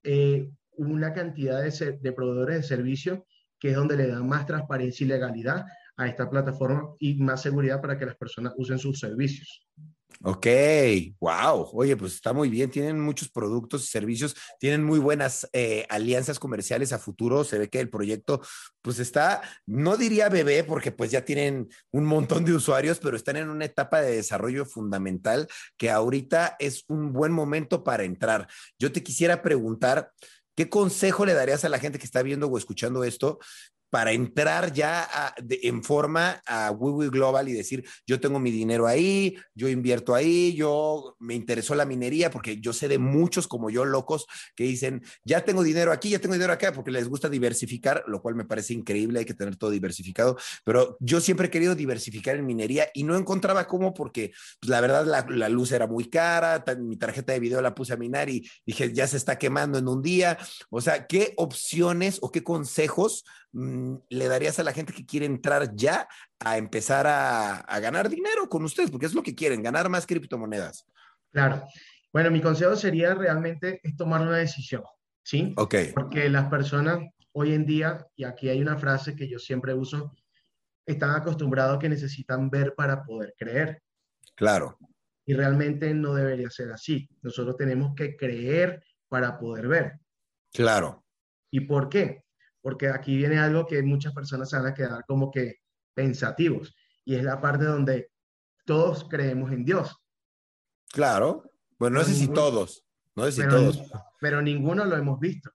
eh, una cantidad de, de proveedores de servicio que es donde le dan más transparencia y legalidad a esta plataforma y más seguridad para que las personas usen sus servicios. Ok, wow. Oye, pues está muy bien. Tienen muchos productos y servicios, tienen muy buenas eh, alianzas comerciales a futuro. Se ve que el proyecto, pues está, no diría bebé, porque pues ya tienen un montón de usuarios, pero están en una etapa de desarrollo fundamental que ahorita es un buen momento para entrar. Yo te quisiera preguntar, ¿Qué consejo le darías a la gente que está viendo o escuchando esto para entrar ya en forma a WeWe Global y decir, yo tengo mi dinero ahí, yo invierto ahí, yo me interesó la minería, porque yo sé de muchos como yo locos que dicen, ya tengo dinero aquí, ya tengo dinero acá, porque les gusta diversificar, lo cual me parece increíble, hay que tener todo diversificado, pero yo siempre he querido diversificar en minería y no encontraba cómo porque pues, la verdad la, la, luz era muy cara, mi tarjeta de video la puse a minar y dije, ya se está quemando en un día, o sea, ¿qué opciones o qué consejos le darías a la gente que quiere entrar ya a empezar a, ganar dinero con ustedes? Porque es lo que quieren, ganar más criptomonedas. Claro. Bueno, mi consejo sería realmente es tomar una decisión, ¿sí? Ok. Porque las personas hoy en día, y aquí hay una frase que yo siempre uso, están acostumbrados que necesitan ver para poder creer. Claro. Y realmente no debería ser así. Nosotros tenemos que creer para poder ver. Claro. ¿Y por qué? Porque aquí viene algo que muchas personas se van a quedar como que pensativos, y es la parte donde todos creemos en Dios. Claro, bueno, no sé si todos, no sé si todos. Pero ninguno lo hemos visto.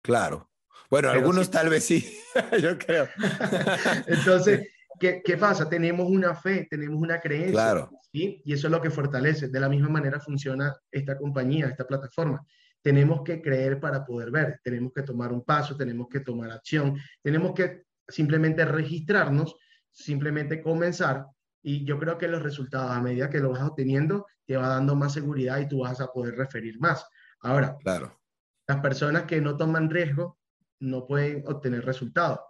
Claro. Bueno, algunos tal vez sí, yo creo. Entonces, ¿qué, ¿qué, pasa? Tenemos una fe, tenemos una creencia. Claro. ¿sí? Y eso es lo que fortalece. De la misma manera funciona esta compañía, esta plataforma tenemos que creer para poder ver, tenemos que tomar un paso, tenemos que tomar acción, tenemos que simplemente registrarnos, simplemente comenzar Y yo creo que los resultados, a medida que lo vas obteniendo, te va dando más seguridad y tú vas a poder referir más. Ahora, claro. las personas que no toman riesgo no pueden obtener resultados.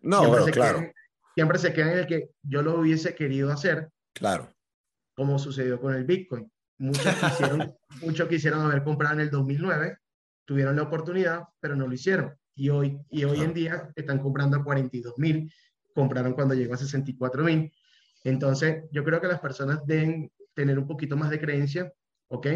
No, siempre claro. siempre se quedan en el que yo lo hubiese querido hacer. Claro. Como sucedió con el Bitcoin. Muchos quisieron, muchos quisieron haber comprado en el 2009, tuvieron la oportunidad, pero no lo hicieron. Y hoy, y hoy en día están comprando a 42 mil, compraron cuando llegó a 64 mil. Entonces, yo creo que las personas deben tener un poquito más de creencia, ¿ok?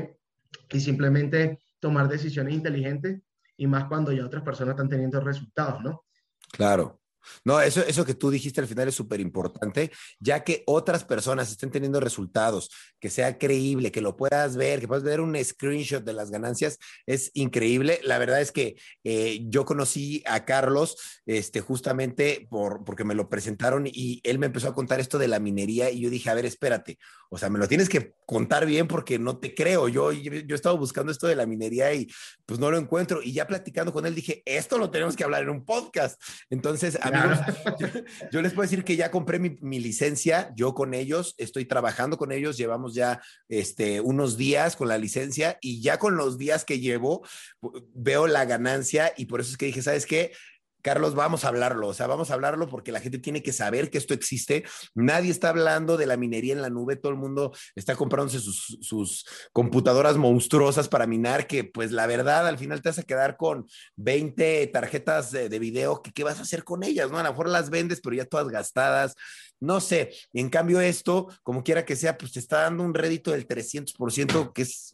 Y simplemente tomar decisiones inteligentes y más cuando ya otras personas están teniendo resultados, ¿no? Claro. No, eso, eso que tú dijiste al final es súper importante, ya que otras personas estén teniendo resultados, que sea creíble, que lo puedas ver, que puedas ver un screenshot de las ganancias, es increíble. La verdad es que eh, yo conocí a Carlos este, justamente por, porque me lo presentaron y él me empezó a contar esto de la minería y yo dije, a ver, espérate, o sea, me lo tienes que contar bien porque no te creo. Yo, yo, yo he estado buscando esto de la minería y pues no lo encuentro. Y ya platicando con él dije, esto lo tenemos que hablar en un podcast. Entonces, a yo, les puedo decir que ya compré mi, licencia, yo con ellos, estoy trabajando con ellos, llevamos ya este, unos días con la licencia y ya con los días que llevo veo la ganancia y por eso es que dije, ¿sabes qué? Carlos, vamos a hablarlo, o sea, vamos a hablarlo porque la gente tiene que saber que esto existe. Nadie está hablando de la minería en la nube, todo el mundo está comprándose sus, computadoras monstruosas para minar, que pues la verdad al final te vas a quedar con 20 tarjetas de, video, que qué vas a hacer con ellas, ¿no? A lo mejor las vendes, pero ya todas gastadas. No sé, en cambio esto, como quiera que sea, pues te está dando un rédito del 300%, que es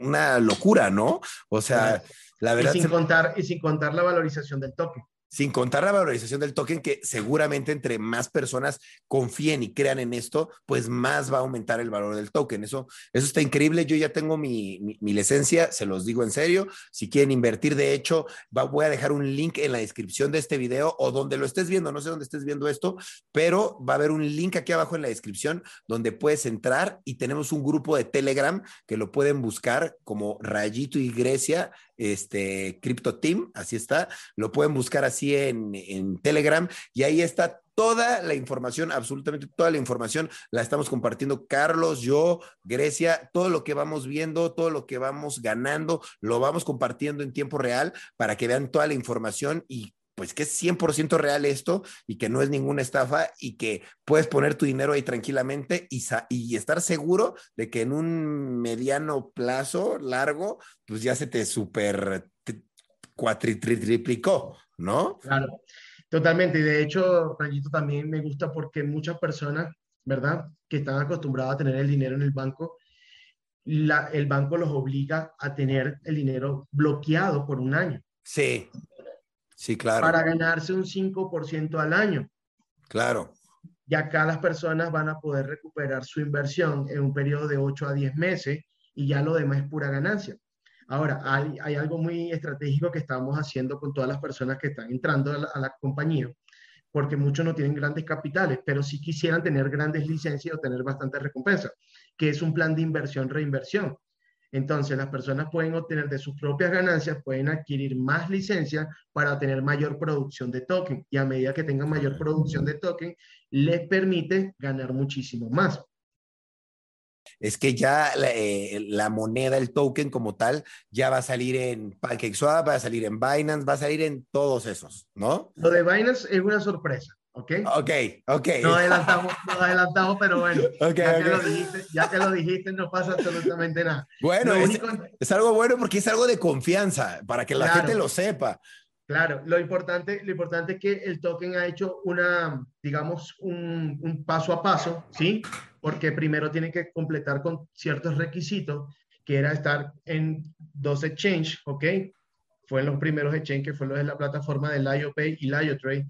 una locura, ¿no? O sea, la verdad... sin, contar, y sin contar la valorización del toque sin contar la valorización del token, que seguramente entre más personas confíen y crean en esto, pues más va a aumentar el valor del token. Eso, eso está increíble. Yo ya tengo mi, mi, licencia, se los digo en serio. Si quieren invertir, de hecho, voy a dejar un link en la descripción de este video o donde lo estés viendo, no sé dónde estés viendo esto, pero va a haber un link aquí abajo en la descripción donde puedes entrar y tenemos un grupo de Telegram que lo pueden buscar como Rayito y Grecia este, Crypto Team, así está, lo pueden buscar así en, en Telegram y ahí está toda la información, absolutamente toda la información la estamos compartiendo Carlos, yo, Grecia, todo lo que vamos viendo, todo lo que vamos ganando, lo vamos compartiendo en tiempo real para que vean toda la información y pues que es 100% real esto y que no es ninguna estafa y que puedes poner tu dinero ahí tranquilamente y, y estar seguro de que en un mediano plazo largo, pues ya se te super cuatriplicó, ¿no? Claro, totalmente. Y de hecho, Rayito, también me gusta porque muchas personas, ¿verdad? Que están acostumbradas a tener el dinero en el banco, la, el banco los obliga a tener el dinero bloqueado por un año. Sí. Sí, claro. Para ganarse un 5% al año. Claro. Y acá las personas van a poder recuperar su inversión en un periodo de 8 a 10 meses y ya lo demás es pura ganancia. Ahora, hay, hay algo muy estratégico que estamos haciendo con todas las personas que están entrando a la, a la compañía, porque muchos no tienen grandes capitales, pero sí quisieran tener grandes licencias o tener bastantes recompensas, que es un plan de inversión-reinversión. Entonces, las personas pueden obtener de sus propias ganancias, pueden adquirir más licencias para tener mayor producción de token. Y a medida que tengan mayor producción de token, les permite ganar muchísimo más. Es que ya la, eh, la, moneda, el token como tal, ya va a salir en PancakeSwap, va a salir en Binance, va a salir en todos esos, ¿no? Lo de Binance es una sorpresa. ¿Ok? Ok, ok. No adelantamos, no adelantamos, pero bueno, ya, Que lo dijiste, ya que lo dijiste, no pasa absolutamente nada. Bueno, es, es, algo bueno porque es algo de confianza, para que la gente lo sepa. Claro, lo importante, lo importante es que el token ha hecho una, digamos, un, un paso a paso, ¿sí? Porque primero tiene que completar con ciertos requisitos, que era estar en dos exchanges, ¿ok? Fue en los primeros exchanges, que fue lo de la plataforma del IOPay y IOTrade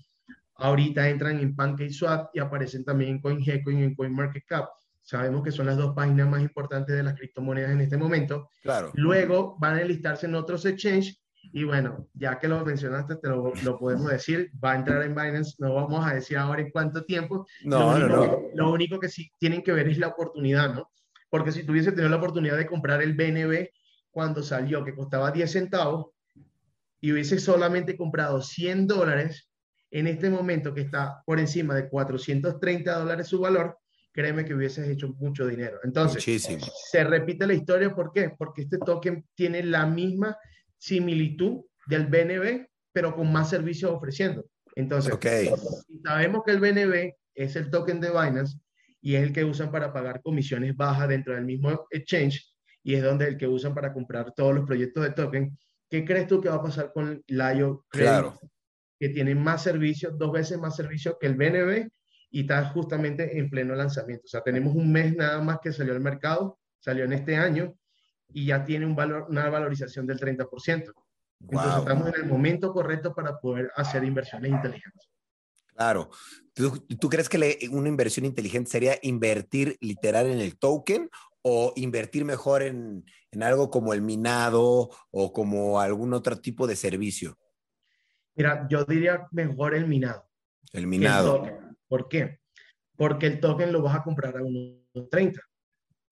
Ahorita entran en PancakeSwap y aparecen también en CoinGecko y en CoinMarketCap. Sabemos que son las dos páginas más importantes de las criptomonedas en este momento. Claro. Luego van a enlistarse en otros exchanges y bueno, ya que lo mencionaste, te lo, lo, podemos decir, va a entrar en Binance, no vamos a decir ahora en cuánto tiempo. No, lo único, no, no. Lo único que sí tienen que ver es la oportunidad, ¿no? Porque si tuviese tenido la oportunidad de comprar el BNB cuando salió, que costaba 10 centavos, y hubiese solamente comprado 100 dólares, en este momento que está por encima de 430 dólares su valor, créeme que hubieses hecho mucho dinero. Entonces, se repite la historia, ¿por qué? Porque este token tiene la misma similitud del BNB, pero con más servicios ofreciendo. Entonces, sabemos que el BNB es el token de Binance y es el que usan para pagar comisiones bajas dentro del mismo exchange y es donde el que usan para comprar todos los proyectos de token. ¿Qué crees tú que va a pasar con Layo Claro. Que tiene más servicios, dos veces más servicios que el BNB y está justamente en pleno lanzamiento. O sea, tenemos un mes nada más que salió al mercado, salió en este año y ya tiene un valor, una valorización del 30%. Entonces estamos en el momento correcto para poder hacer inversiones inteligentes. Claro. ¿Tú, crees que una inversión inteligente sería invertir literal en el token o invertir mejor en, en, algo como el minado o como algún otro tipo de servicio? Mira, yo diría mejor el minado. El minado. ¿Por qué? Porque el token lo vas a comprar a 1.30,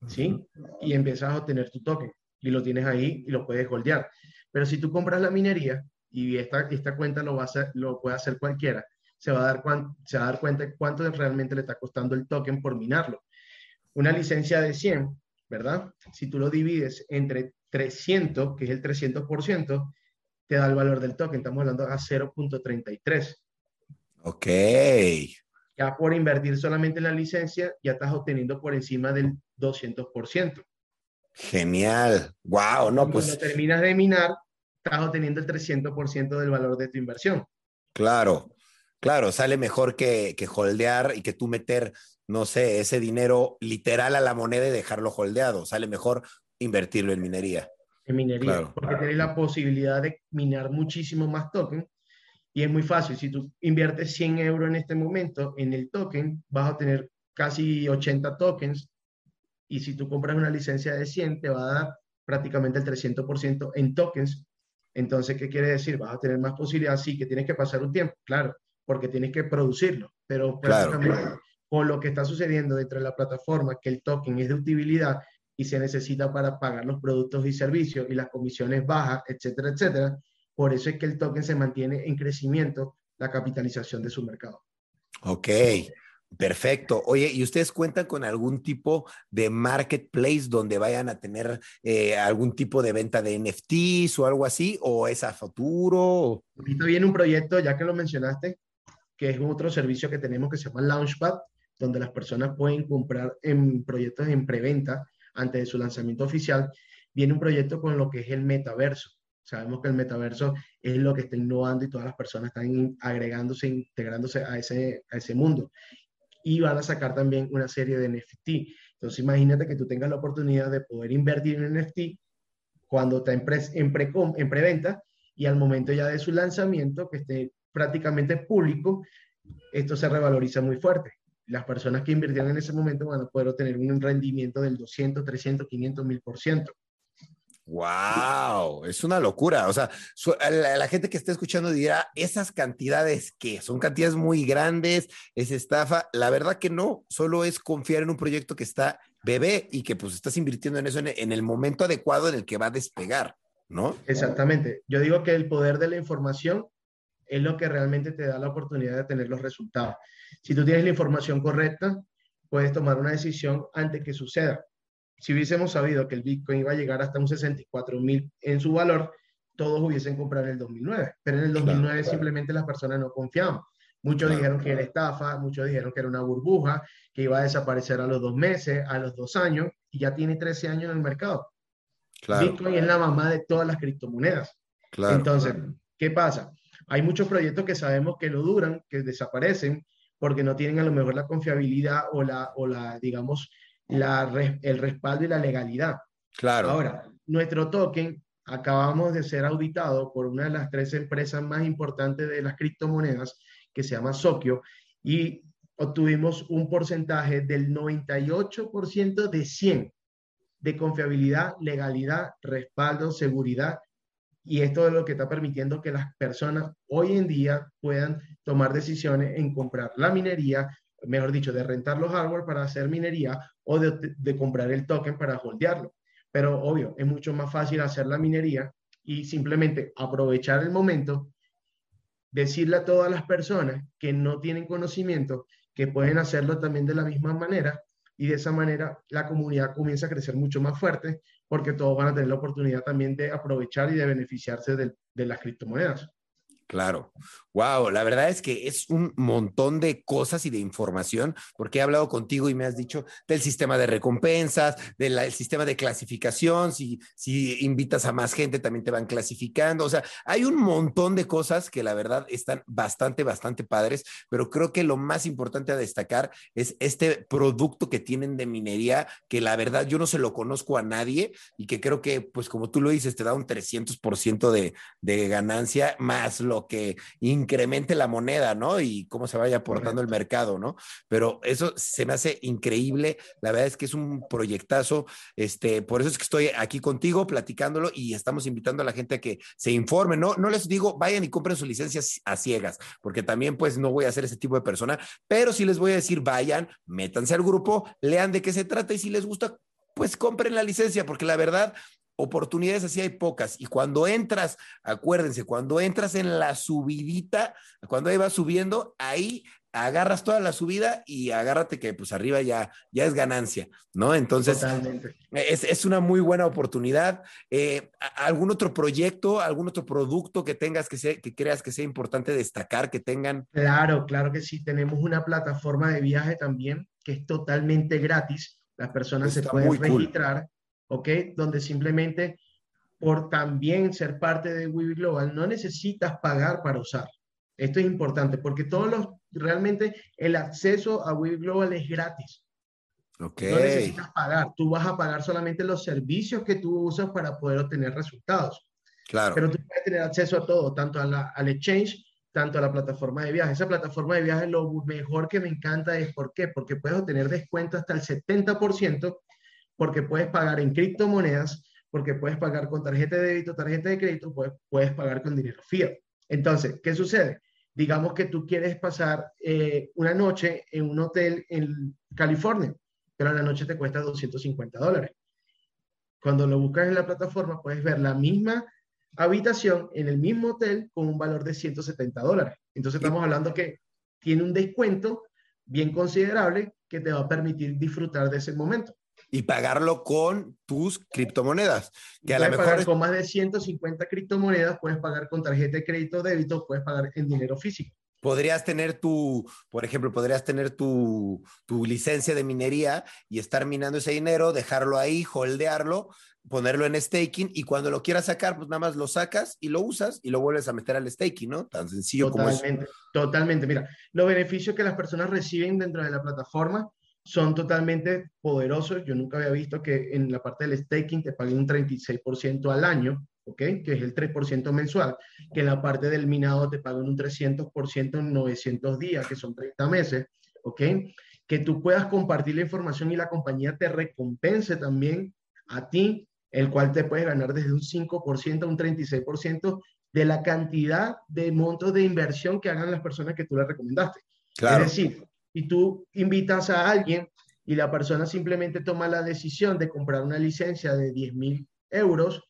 ¿sí? Y empiezas a obtener tu token y lo tienes ahí y lo puedes holdear. Pero si tú compras la minería y esta, esta cuenta lo, va a hacer, lo puede hacer cualquiera, se va, a dar se va a dar cuenta cuánto realmente le está costando el token por minarlo. Una licencia de 100, ¿verdad? Si tú lo divides entre 300, que es el 300%, te da el valor del token. Estamos hablando a 0.33. Ok. Ya por invertir solamente en la licencia, ya estás obteniendo por encima del 200%. Genial. Wow, no, pues. Cuando terminas de minar, estás obteniendo el 300% del valor de tu inversión. Claro, claro, sale mejor que, que holdear y que tú meter, no sé, ese dinero literal a la moneda y dejarlo holdeado. Sale mejor invertirlo en minería. En minería, porque tienes la posibilidad de minar muchísimo más token y es muy fácil. Si tú inviertes 100 euros en este momento en el token, vas a tener casi 80 tokens y si tú compras una licencia de 100, te va a dar prácticamente el 300% en tokens. Entonces, ¿qué quiere decir? Vas a tener más posibilidades, sí, que tienes que pasar un tiempo, claro, porque tienes que producirlo, pero prácticamente con lo que está sucediendo dentro de la plataforma, que el token es de utilidad y se necesita para pagar los productos y servicios y las comisiones bajas, etcétera, etcétera, por eso es que el token se mantiene en crecimiento la capitalización de su mercado. Ok, Perfecto. Oye, ¿y ustedes cuentan con algún tipo de marketplace donde vayan a tener eh, algún tipo de venta de NFTs o algo así? ¿O es a futuro? Ahorita viene un proyecto, ya que lo mencionaste, que es otro servicio que tenemos que se llama Launchpad, donde las personas pueden comprar en proyectos en preventa antes de su lanzamiento oficial. Viene un proyecto con lo que es el metaverso. Sabemos que el metaverso es lo que está innovando y todas las personas están agregándose, integrándose a ese, a ese mundo y van a sacar también una serie de NFT. Entonces imagínate que tú tengas la oportunidad de poder invertir en NFT cuando está en, pre, en, en preventa y al momento ya de su lanzamiento, que esté prácticamente público, esto se revaloriza muy fuerte. Las personas que invirtieron en ese momento van a poder obtener un rendimiento del 200, 300, 500, 1000%. por ciento. Wow, es una locura. O sea, la, gente que está escuchando dirá, esas cantidades que son cantidades muy grandes, es estafa. La verdad que no, solo es confiar en un proyecto que está bebé y que pues estás invirtiendo en eso en, el momento adecuado en el que va a despegar, ¿no? Exactamente. Yo digo que el poder de la información es lo que realmente te da la oportunidad de tener los resultados. Si tú tienes la información correcta, puedes tomar una decisión antes que suceda si hubiésemos sabido que el Bitcoin iba a llegar hasta un 64 mil en su valor, todos hubiesen comprado en el 2009. Pero en el 2009 simplemente las personas no confiaban. Muchos dijeron que era estafa, muchos dijeron que era una burbuja, que iba a desaparecer a los dos meses, a los dos años, y ya tiene 13 años en el mercado. Bitcoin es la mamá de todas las criptomonedas. Entonces, ¿qué pasa? Hay muchos proyectos que sabemos que lo duran, que desaparecen, porque no tienen a lo mejor la confiabilidad o la, o la digamos, el respaldo y la legalidad. Claro. Ahora, nuestro token acabamos de ser auditado por una de las tres empresas más importantes de las criptomonedas, que se llama Sokio, y obtuvimos un porcentaje del 98% de 100 de confiabilidad, legalidad, respaldo, seguridad. Y esto es lo que está permitiendo que las personas hoy en día puedan tomar decisiones en comprar la minería mejor dicho, de rentar los hardware para hacer minería o de, comprar el token para holdearlo. Pero obvio, es mucho más fácil hacer la minería y simplemente aprovechar el momento, decirle a todas las personas que no tienen conocimiento que pueden hacerlo también de la misma manera y de esa manera la comunidad comienza a crecer mucho más fuerte porque todos van a tener la oportunidad también de aprovechar y de beneficiarse de, de las criptomonedas. Claro. Wow, la verdad es que es un montón de cosas y de información, porque he hablado contigo y me has dicho del sistema de recompensas, del sistema de clasificación, si, invitas a más gente también te van clasificando, o sea, hay un montón de cosas que la verdad están bastante, bastante padres, pero creo que lo más importante a destacar es este producto que tienen de minería, que la verdad yo no se lo conozco a nadie y que creo que, pues como tú lo dices, te da un 300% de, de ganancia más lo que incremente la moneda, ¿no? Y cómo se vaya aportando el mercado, ¿no? Pero eso se me hace increíble. La verdad es que es un proyectazo. Este, por eso es que estoy aquí contigo platicándolo y estamos invitando a la gente a que se informe, ¿no? No les digo, vayan y compren sus licencias a ciegas, porque también pues no voy a ser ese tipo de persona, pero sí les voy a decir, vayan, métanse al grupo, lean de qué se trata y si les gusta, pues compren la licencia, porque la verdad, oportunidades así hay pocas. Y cuando entras, acuérdense, cuando entras en la subidita, cuando ahí vas subiendo, ahí agarras toda la subida y agárrate que pues arriba ya, ya es ganancia, ¿no? Entonces, es, es, una muy buena oportunidad. Eh, ¿Algún otro proyecto, algún otro producto que tengas que, sea, que creas que sea importante destacar, que tengan? Claro, claro que sí. Tenemos una plataforma de viaje también que es totalmente gratis. Las personas se pueden registrar. ¿Ok? Donde simplemente por también ser parte de Weave Global no necesitas pagar para usar. Esto es importante porque todos los, realmente el acceso a Weave Global es gratis. Okay. No necesitas pagar, tú vas a pagar solamente los servicios que tú usas para poder obtener resultados. Claro. Pero tú puedes tener acceso a todo, tanto a la, al exchange, tanto a la plataforma de viajes. Esa plataforma de viajes lo mejor que me encanta es ¿por qué? Porque puedes obtener descuento hasta el 70% porque puedes pagar en criptomonedas, porque puedes pagar con tarjeta de débito, tarjeta de crédito, pues puedes pagar con dinero fiat. Entonces, ¿qué sucede? Digamos que tú quieres pasar eh, una noche en un hotel en California, pero la noche te cuesta 250 dólares. Cuando lo buscas en la plataforma, puedes ver la misma habitación en el mismo hotel con un valor de 170 dólares. Entonces, estamos hablando que tiene un descuento bien considerable que te va a permitir disfrutar de ese momento y pagarlo con tus criptomonedas. Que a lo mejor pagar con más de 150 criptomonedas, puedes pagar con tarjeta de crédito débito, puedes pagar en dinero físico. Podrías tener tu, por ejemplo, podrías tener tu, tu licencia de minería y estar minando ese dinero, dejarlo ahí, holdearlo, ponerlo en staking y cuando lo quieras sacar, pues nada más lo sacas y lo usas y lo vuelves a meter al staking, ¿no? Tan sencillo como eso. Totalmente. Mira, los beneficios que las personas reciben dentro de la plataforma son totalmente poderosos. Yo nunca había visto que en la parte del staking te paguen un 36% al año, ¿ok? Que es el 3% mensual, que en la parte del minado te paguen un 300% en 900 días, que son 30 meses, ¿ok? Que tú puedas compartir la información y la compañía te recompense también a ti, el cual te puedes ganar desde un 5% a un 36% de la cantidad de montos de inversión que hagan las personas que tú le recomendaste. Claro. Es decir, y tú invitas a alguien y la persona simplemente toma la decisión de comprar una licencia de 10 mil euros,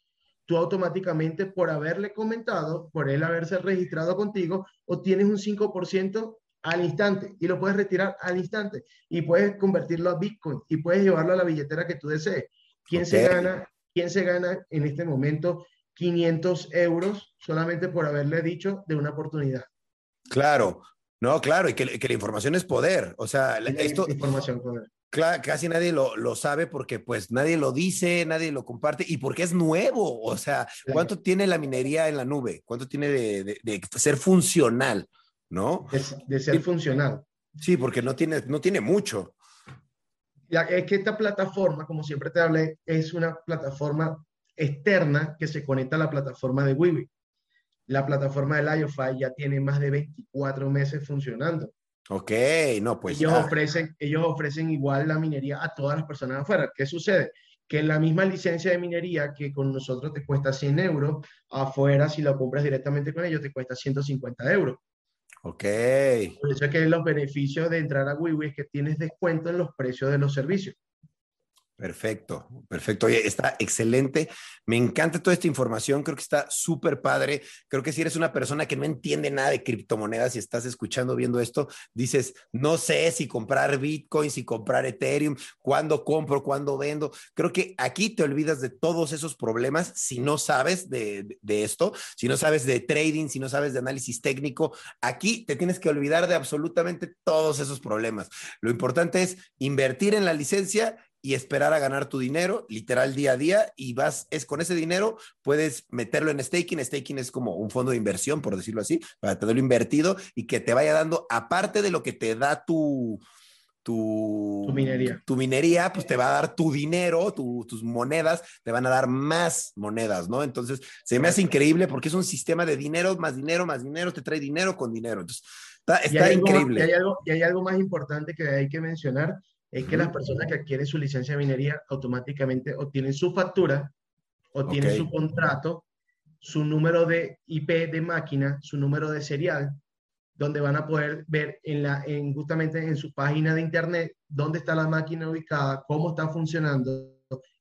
tú automáticamente por haberle comentado, por él haberse registrado contigo, obtienes un 5% al instante y lo puedes retirar al instante y puedes convertirlo a Bitcoin y puedes llevarlo a la billetera que tú desees. ¿Quién se gana? ¿Quién se gana en este momento 500 euros solamente por haberle dicho de una oportunidad? Claro, no, claro, y que, la información es poder. O sea, esto. Información poder. Claro, casi nadie lo, lo, sabe porque pues nadie lo dice, nadie lo comparte y porque es nuevo. O sea, ¿cuánto tiene la minería en la nube? ¿Cuánto tiene de, de, ser funcional? ¿No? De, ser funcional. Sí, porque no tiene, no tiene mucho. Ya, es que esta plataforma, como siempre te hablé, es una plataforma externa que se conecta a la plataforma de Wiwi la plataforma de IOFI ya tiene más de 24 meses funcionando. Ok, no, pues. Ellos, ofrecen, ellos ofrecen igual la minería a todas las personas afuera. ¿Qué sucede? Que la misma licencia de minería que con nosotros te cuesta 100 euros, afuera, si la compras directamente con ellos, te cuesta 150 euros. Ok. Por eso es que los beneficios de entrar a WiWi es que tienes descuento en los precios de los servicios. Perfecto, perfecto. Oye, está excelente. Me encanta toda esta información. Creo que está súper padre. Creo que si eres una persona que no entiende nada de criptomonedas y estás escuchando, viendo esto, dices, no sé si comprar Bitcoin, si comprar Ethereum, cuándo compro, cuándo vendo. Creo que aquí te olvidas de todos esos problemas si no sabes de, de esto, si no sabes de trading, si no sabes de análisis técnico. Aquí te tienes que olvidar de absolutamente todos esos problemas. Lo importante es invertir en la licencia y esperar a ganar tu dinero, literal día a día, y vas, es con ese dinero, puedes meterlo en staking. Staking es como un fondo de inversión, por decirlo así, para tenerlo invertido y que te vaya dando, aparte de lo que te da tu, tu, minería. Tu minería, pues te va a dar tu dinero, tus monedas, te van a dar más monedas, ¿no? Entonces, se me hace increíble porque es un sistema de dinero, más dinero, más dinero, te trae dinero con dinero. Entonces, está, increíble. y, hay algo, y hay algo más importante que hay que mencionar, es que las personas que adquieren su licencia de minería automáticamente obtienen su factura, obtienen su contrato, su número de IP de máquina, su número de serial, donde van a poder ver en la, en, justamente en su página de internet dónde está la máquina ubicada, cómo está funcionando,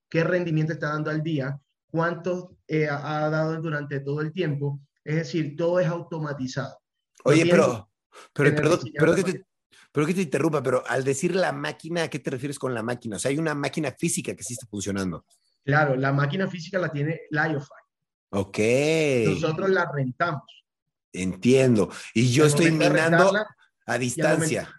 qué rendimiento está dando al día, cuánto eh, ha dado durante todo el tiempo. Es decir, todo es automatizado. Oye, pero, pero, perdón, pero que pero que te interrumpa, pero al decir la máquina, ¿a qué te refieres con la máquina? O sea, hay una máquina física que sí está funcionando. Claro, la máquina física la tiene Liofy. Ok. Nosotros la rentamos. Entiendo. Y yo estoy minando a distancia.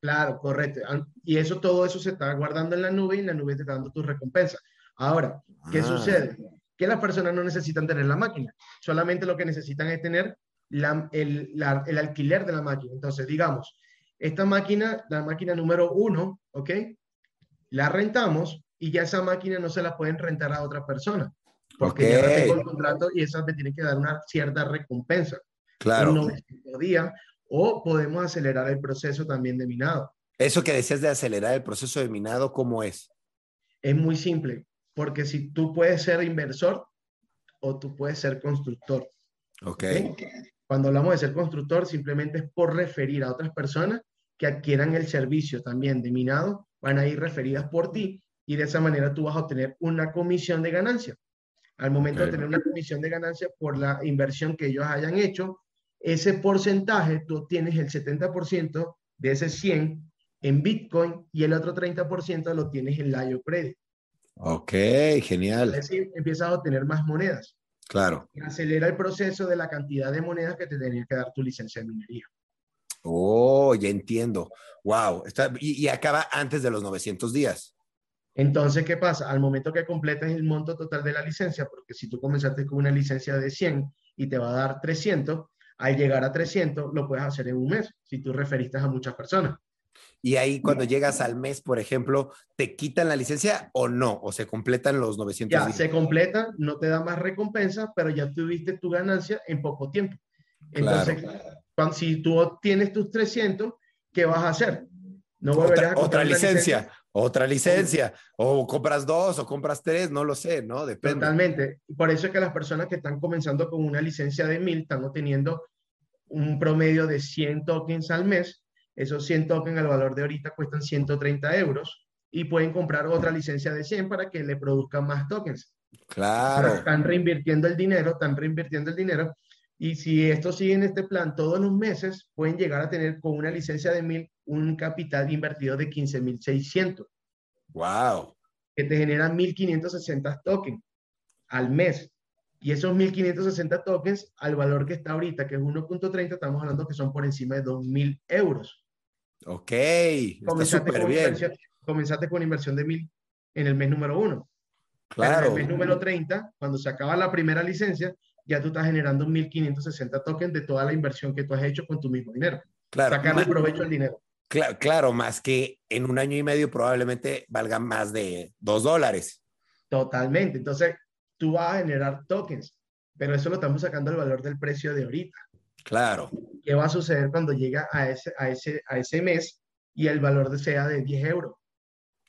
claro, correcto. Y eso, todo eso se está guardando en la nube y en la nube te está dando tu recompensa. Ahora, ¿qué ah. sucede? Que las personas no necesitan tener la máquina. Solamente lo que necesitan es tener el, el alquiler de la máquina. Entonces, digamos, esta máquina, la máquina número uno, ¿ok? La rentamos y ya esa máquina no se la pueden rentar a otra persona. Porque ya tengo el contrato y esa me tiene que dar una cierta recompensa. Claro. Un día, o podemos acelerar el proceso también de minado. Eso que decías de acelerar el proceso de minado, ¿cómo es? Es muy simple, porque si tú puedes ser inversor o tú puedes ser constructor. Ok. Cuando hablamos de ser constructor, simplemente es por referir a otras personas que adquieran el servicio también de minado, van a ir referidas por ti y de esa manera tú vas a obtener una comisión de ganancia. Al momento de tener una comisión de ganancia por la inversión que ellos hayan hecho, ese porcentaje tú tienes el 70% de ese 100 en Bitcoin y el otro 30% lo tienes en Layo Credit. Ok, genial. Es decir, empiezas a obtener más monedas. Claro. acelera el proceso de la cantidad de monedas que te tenía que dar tu licencia de minería. Oh, ya entiendo. Wow. Está, y, acaba antes de los 900 días. Entonces, ¿qué pasa? Al momento que completas el monto total de la licencia, porque si tú comenzaste con una licencia de 100 y te va a dar 300, al llegar a 300 lo puedes hacer en un mes, si tú referiste a muchas personas. Y ahí cuando llegas al mes, por ejemplo, ¿te quitan la licencia o no? ¿O se completan los 900 ya, se completa, no te da más recompensa, pero ya tuviste tu ganancia en poco tiempo. Entonces, cuando, si tú obtienes tus 300, ¿qué vas a hacer? No otra, a otra licencia, otra licencia, o compras dos o compras tres, no lo sé, ¿no? Depende. Totalmente. Por eso es que las personas que están comenzando con una licencia de 1000 están obteniendo un promedio de 100 tokens al mes esos 100 tokens al valor de ahorita cuestan 130 euros y pueden comprar otra licencia de 100 para que le produzcan más tokens. Claro. están reinvirtiendo el dinero, están reinvirtiendo el dinero. Y si esto sigue en este plan todos los meses, pueden llegar a tener con una licencia de 1000 un capital invertido de 15.600. Wow. Que te genera 1.560 tokens al mes. Y esos 1.560 tokens, al valor que está ahorita, que es 1.30, estamos hablando que son por encima de 2.000 euros. Ok, está súper bien. Comenzaste con inversión de mil en el mes número uno. Claro. en el mes número 30, cuando se acaba la primera licencia, ya tú estás generando 1.560 tokens de toda la inversión que tú has hecho con tu mismo dinero. Claro. Sacarle provecho al dinero. Claro, claro, más que en un año y medio probablemente valga más de 2 dólares. Totalmente. Entonces, tú vas a generar tokens, pero eso lo estamos sacando al valor del precio de ahorita. Claro. ¿Qué va a suceder cuando llega a ese, a ese, a ese mes y el valor sea de 10 euros?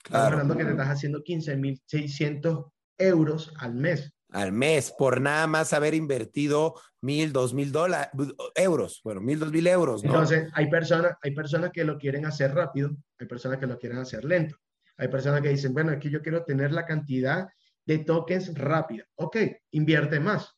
Claro. Estamos hablando que te estás haciendo 15.600 euros al mes. Al mes, por nada más haber invertido mil, dos mil dólares, euros, bueno, mil, dos mil euros. Entonces, hay personas, hay personas que lo quieren hacer rápido, hay personas que lo quieren hacer lento. Hay personas que dicen, bueno, que yo quiero tener la cantidad de tokens rápida. Ok, invierte más.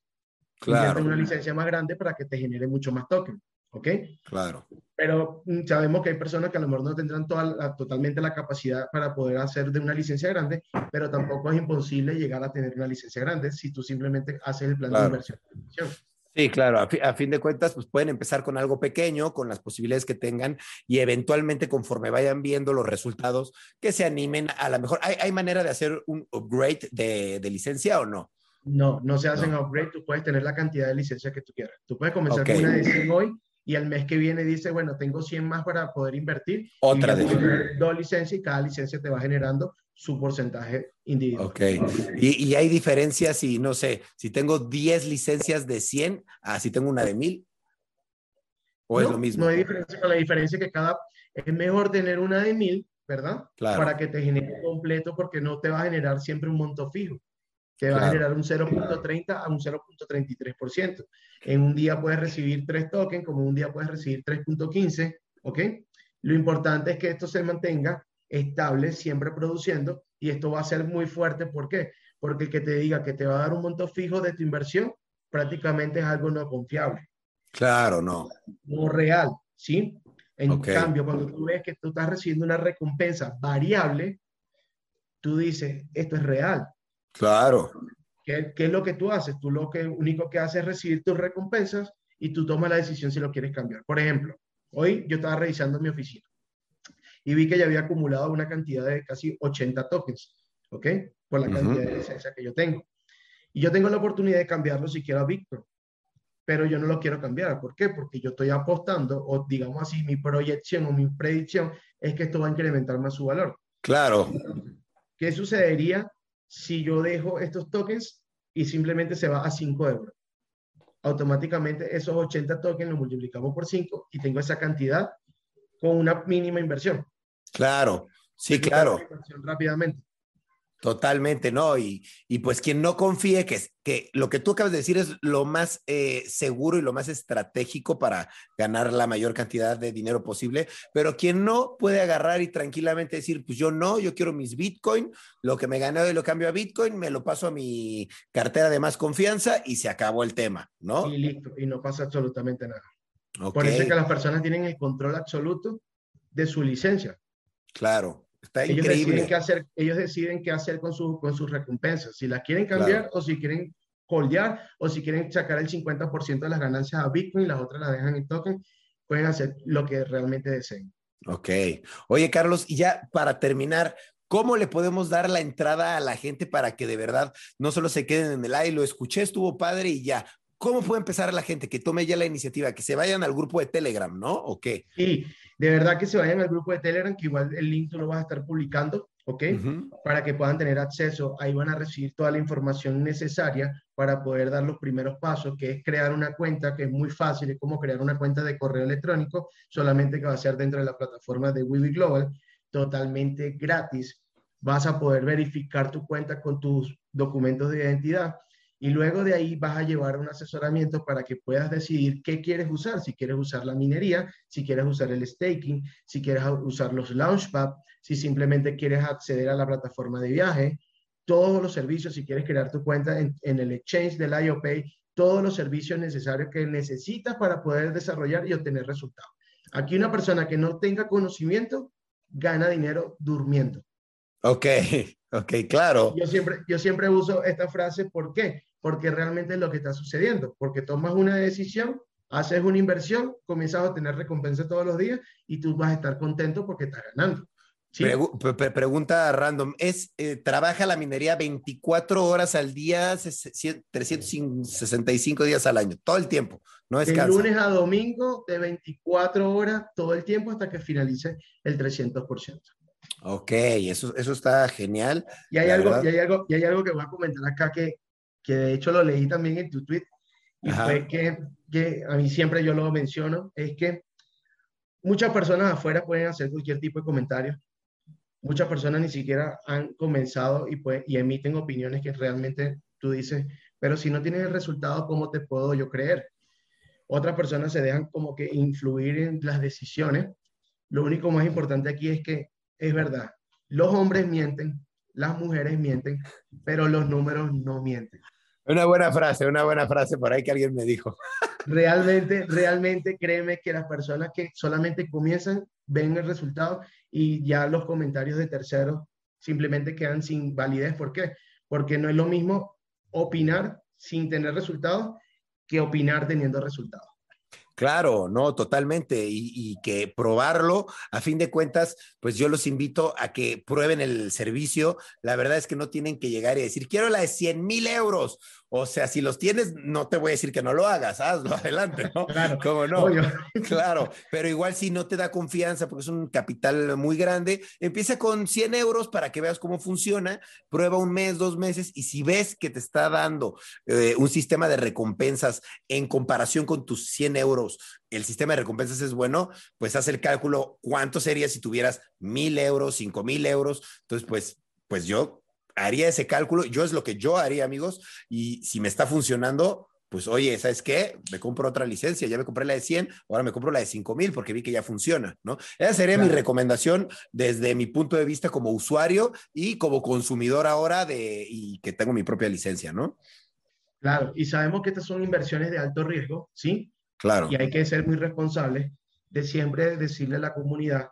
Claro. Invierte una licencia más grande para que te genere mucho más tokens. ¿Ok? Claro. Pero mm, sabemos que hay personas que a lo mejor no tendrán toda totalmente la capacidad para poder hacer de una licencia grande, pero tampoco es imposible llegar a tener una licencia grande si tú simplemente haces el plan de inversión. Sí, claro, a, fin de cuentas, pues pueden empezar con algo pequeño, con las posibilidades que tengan y eventualmente conforme vayan viendo los resultados, que se animen a lo mejor. ¿Hay, manera de hacer un upgrade de, licencia o no? No, no se hacen upgrade, tú puedes tener la cantidad de licencia que tú quieras. Tú puedes comenzar con una de hoy y el mes que viene dice, bueno, tengo 100 más para poder invertir. Otra de dos licencias y cada licencia te va generando su porcentaje individual. Ok. ¿Y, y hay diferencias si, no sé, si tengo 10 licencias de 100, a si tengo una de 1000? ¿O es lo mismo? No hay diferencia, la diferencia que cada, es mejor tener una de 1000, ¿verdad? Claro. Para que te genere completo porque no te va a generar siempre un monto fijo. Te va a generar un 0.30 a un 0.33%. En un día puedes recibir 3 tokens, como un día puedes recibir 3.15, ¿ok? Lo importante es que esto se mantenga estable, siempre produciendo, y esto va a ser muy fuerte. ¿Por qué? Porque el que te diga que te va a dar un monto fijo de tu inversión, prácticamente es algo no confiable. Claro, no. No real, ¿sí? En cambio, cuando tú ves que tú estás recibiendo una recompensa variable, tú dices, esto es real. Claro. ¿Qué, ¿Qué, es lo que tú haces? Tú lo que único que haces es recibir tus recompensas y tú tomas la decisión si lo quieres cambiar. Por ejemplo, hoy yo estaba revisando mi oficina y vi que ya había acumulado una cantidad de casi 80 tokens, ¿ok? Por la cantidad de licencia que yo tengo. Y yo tengo la oportunidad de cambiarlo si quiero a Bitcoin, pero yo no lo quiero cambiar. ¿Por qué? Porque yo estoy apostando, o digamos así, mi proyección o mi predicción es que esto va a incrementar más su valor. Claro. ¿Qué sucedería si yo dejo estos tokens y simplemente se va a 5 euros? Automáticamente esos 80 tokens los multiplicamos por 5 y tengo esa cantidad con una mínima inversión. Claro, sí, claro. Rápidamente. Totalmente, ¿no? Y, y, pues quien no confíe que, que lo que tú acabas de decir es lo más eh, seguro y lo más estratégico para ganar la mayor cantidad de dinero posible, pero quien no puede agarrar y tranquilamente decir, pues yo no, yo quiero mis Bitcoin, lo que me gané hoy lo cambio a Bitcoin, me lo paso a mi cartera de más confianza y se acabó el tema, ¿no? Y listo, y no pasa absolutamente nada. Por eso es que las personas tienen el control absoluto de su licencia. Claro, está ellos increíble. Deciden qué hacer, ellos deciden qué hacer con, su, con sus recompensas, si las quieren cambiar o si quieren holdear o si quieren sacar el 50% de las ganancias a Bitcoin las otras las dejan en token, pueden hacer lo que realmente deseen. Ok. Oye, Carlos, y ya para terminar, ¿Cómo le podemos dar la entrada a la gente para que de verdad no solo se queden en el aire, lo escuché, estuvo padre y ya? ¿Cómo puede empezar la gente que tome ya la iniciativa? Que se vayan al grupo de Telegram, ¿no? ¿O qué? Sí, de verdad que se vayan al grupo de Telegram, que igual el link tú lo vas a estar publicando, ¿ok? Para que puedan tener acceso. Ahí van a recibir toda la información necesaria para poder dar los primeros pasos, que es crear una cuenta, que es muy fácil, es como crear una cuenta de correo electrónico, solamente que va a ser dentro de la plataforma de Wibi Global, totalmente gratis. Vas a poder verificar tu cuenta con tus documentos de identidad y luego de ahí vas a llevar un asesoramiento para que puedas decidir qué quieres usar, si quieres usar la minería, si quieres usar el staking, si quieres usar los launchpad, si simplemente quieres acceder a la plataforma de viaje, todos los servicios, si quieres crear tu cuenta en, el exchange del IOPay, todos los servicios necesarios que necesitas para poder desarrollar y obtener resultados. Aquí una persona que no tenga conocimiento gana dinero durmiendo. Ok, ok, claro. Yo siempre, yo siempre uso esta frase, ¿por qué? Porque realmente es lo que está sucediendo, porque tomas una decisión, haces una inversión, comienzas a tener recompensa todos los días y tú vas a estar contento porque estás ganando. pregunta random, ¿es, eh, ¿trabaja la minería 24 horas al día, 365 días al año, todo el tiempo? No descansa. De lunes a domingo, de 24 horas, todo el tiempo hasta que finalice el 300%. Ok, eso, eso está genial. Y hay, algo, y hay, algo, y hay algo que voy a comentar acá que que de hecho lo leí también en tu tweet, y fue que, que a mí siempre yo lo menciono, es que muchas personas afuera pueden hacer cualquier tipo de comentario. Muchas personas ni siquiera han comenzado y, pues, y emiten opiniones que realmente tú dices, pero si no tienes el resultado, ¿cómo te puedo yo creer? Otras personas se dejan como que influir en las decisiones. Lo único más importante aquí es que es verdad. los hombres mienten, las mujeres mienten, pero los números no mienten. Una buena frase, una buena frase por ahí que alguien me dijo. Realmente, realmente créeme que las personas que solamente comienzan ven el resultado y ya los comentarios de terceros simplemente quedan sin validez. ¿Por qué? Porque no es lo mismo opinar sin tener resultados que opinar teniendo resultados. Claro, no, totalmente. Y, que probarlo, a fin de cuentas, pues yo los invito a que prueben el servicio. La verdad es que no tienen que llegar y decir, quiero la de 100 mil euros o sea, si los tienes, no te voy a decir que no lo hagas, hazlo adelante, ¿no? Claro. ¿Cómo no? Claro, pero igual si no te da confianza porque es un capital muy grande, empieza con 100 euros para que veas cómo funciona, prueba un mes, dos meses y si ves que te está dando eh, un sistema de recompensas en comparación con tus 100 euros, el sistema de recompensas es bueno, pues haz el cálculo cuánto sería si tuvieras mil euros, cinco mil euros. Entonces, pues, pues yo haría ese cálculo, yo es lo que yo haría, amigos, y si me está funcionando, pues oye, ¿sabes qué? Me compro otra licencia, ya me compré la de 100, ahora me compro la de 5000 porque vi que ya funciona, ¿no? Esa sería mi recomendación desde mi punto de vista como usuario y como consumidor ahora de, y que tengo mi propia licencia, ¿no? Claro, y sabemos que estas son inversiones de alto riesgo, ¿sí? Claro. Y hay que ser muy responsables de siempre decirle a la comunidad,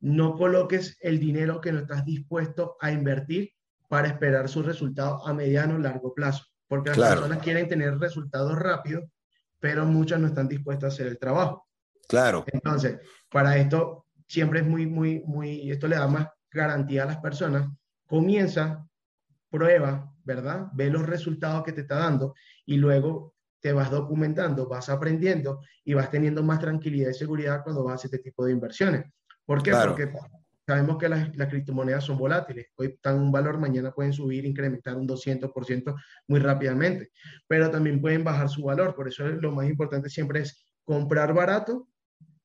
no coloques el dinero que no estás dispuesto a invertir para esperar sus resultados a mediano o largo plazo. Porque las personas quieren tener resultados rápidos, pero muchas no están dispuestas a hacer el trabajo. Claro. Entonces, para esto siempre es muy, muy, muy, esto le da más garantía a las personas. Comienza, prueba, ¿verdad? Ve los resultados que te está dando y luego te vas documentando, vas aprendiendo y vas teniendo más tranquilidad y seguridad cuando vas a este tipo de inversiones. ¿Por qué? Porque Sabemos que las, criptomonedas son volátiles. Hoy están un valor, mañana pueden subir, incrementar un 200% muy rápidamente, pero también pueden bajar su valor. Por eso lo más importante siempre es comprar barato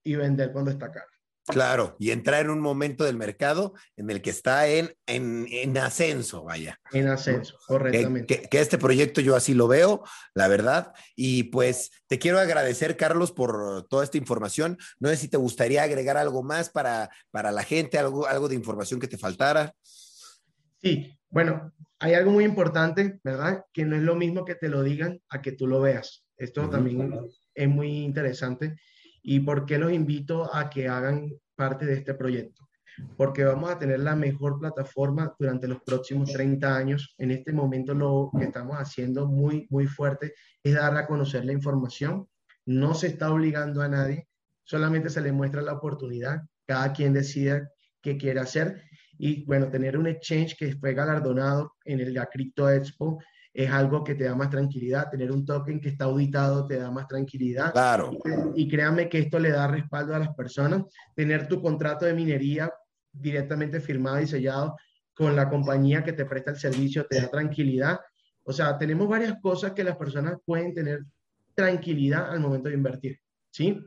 y vender cuando está caro. Claro, y entrar en un momento del mercado en el que está en, en, ascenso, vaya. En ascenso, correctamente. Que, este proyecto yo así lo veo, la verdad. Y pues te quiero agradecer, Carlos, por toda esta información. No sé si te gustaría agregar algo más para, para la gente, algo, algo de información que te faltara. Sí, bueno, hay algo muy importante, ¿verdad? Que no es lo mismo que te lo digan a que tú lo veas. Esto también es muy interesante ¿Y por qué los invito a que hagan parte de este proyecto? Porque vamos a tener la mejor plataforma durante los próximos 30 años. En este momento lo que estamos haciendo muy, muy fuerte es dar a conocer la información. No se está obligando a nadie, solamente se le muestra la oportunidad. Cada quien decida qué quiere hacer. Y bueno, tener un exchange que fue galardonado en el Crypto Expo es algo que te da más tranquilidad. Tener un token que está auditado te da más tranquilidad. Claro. Y, créanme que esto le da respaldo a las personas. Tener tu contrato de minería directamente firmado y sellado con la compañía que te presta el servicio te da tranquilidad. O sea, tenemos varias cosas que las personas pueden tener tranquilidad al momento de invertir. ¿Sí?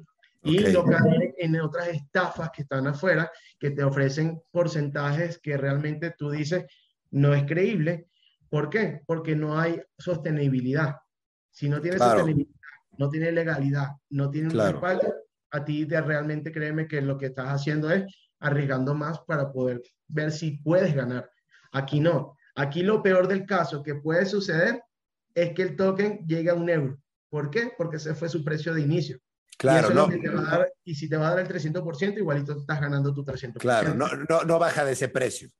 Y lo que en otras estafas que están afuera, que te ofrecen porcentajes que realmente tú dices no es creíble, ¿Por qué? Porque no hay sostenibilidad. Si no tienes sostenibilidad, no tienes legalidad, no tienes un respaldo, a ti te realmente créeme que lo que estás haciendo es arriesgando más para poder ver si puedes ganar. Aquí no. Aquí lo peor del caso que puede suceder es que el token llegue a un euro. ¿Por qué? Porque ese fue su precio de inicio. Claro, y no. y si te va a dar el 300%, igualito estás ganando tu 300%. Claro, no, no, no baja de ese precio.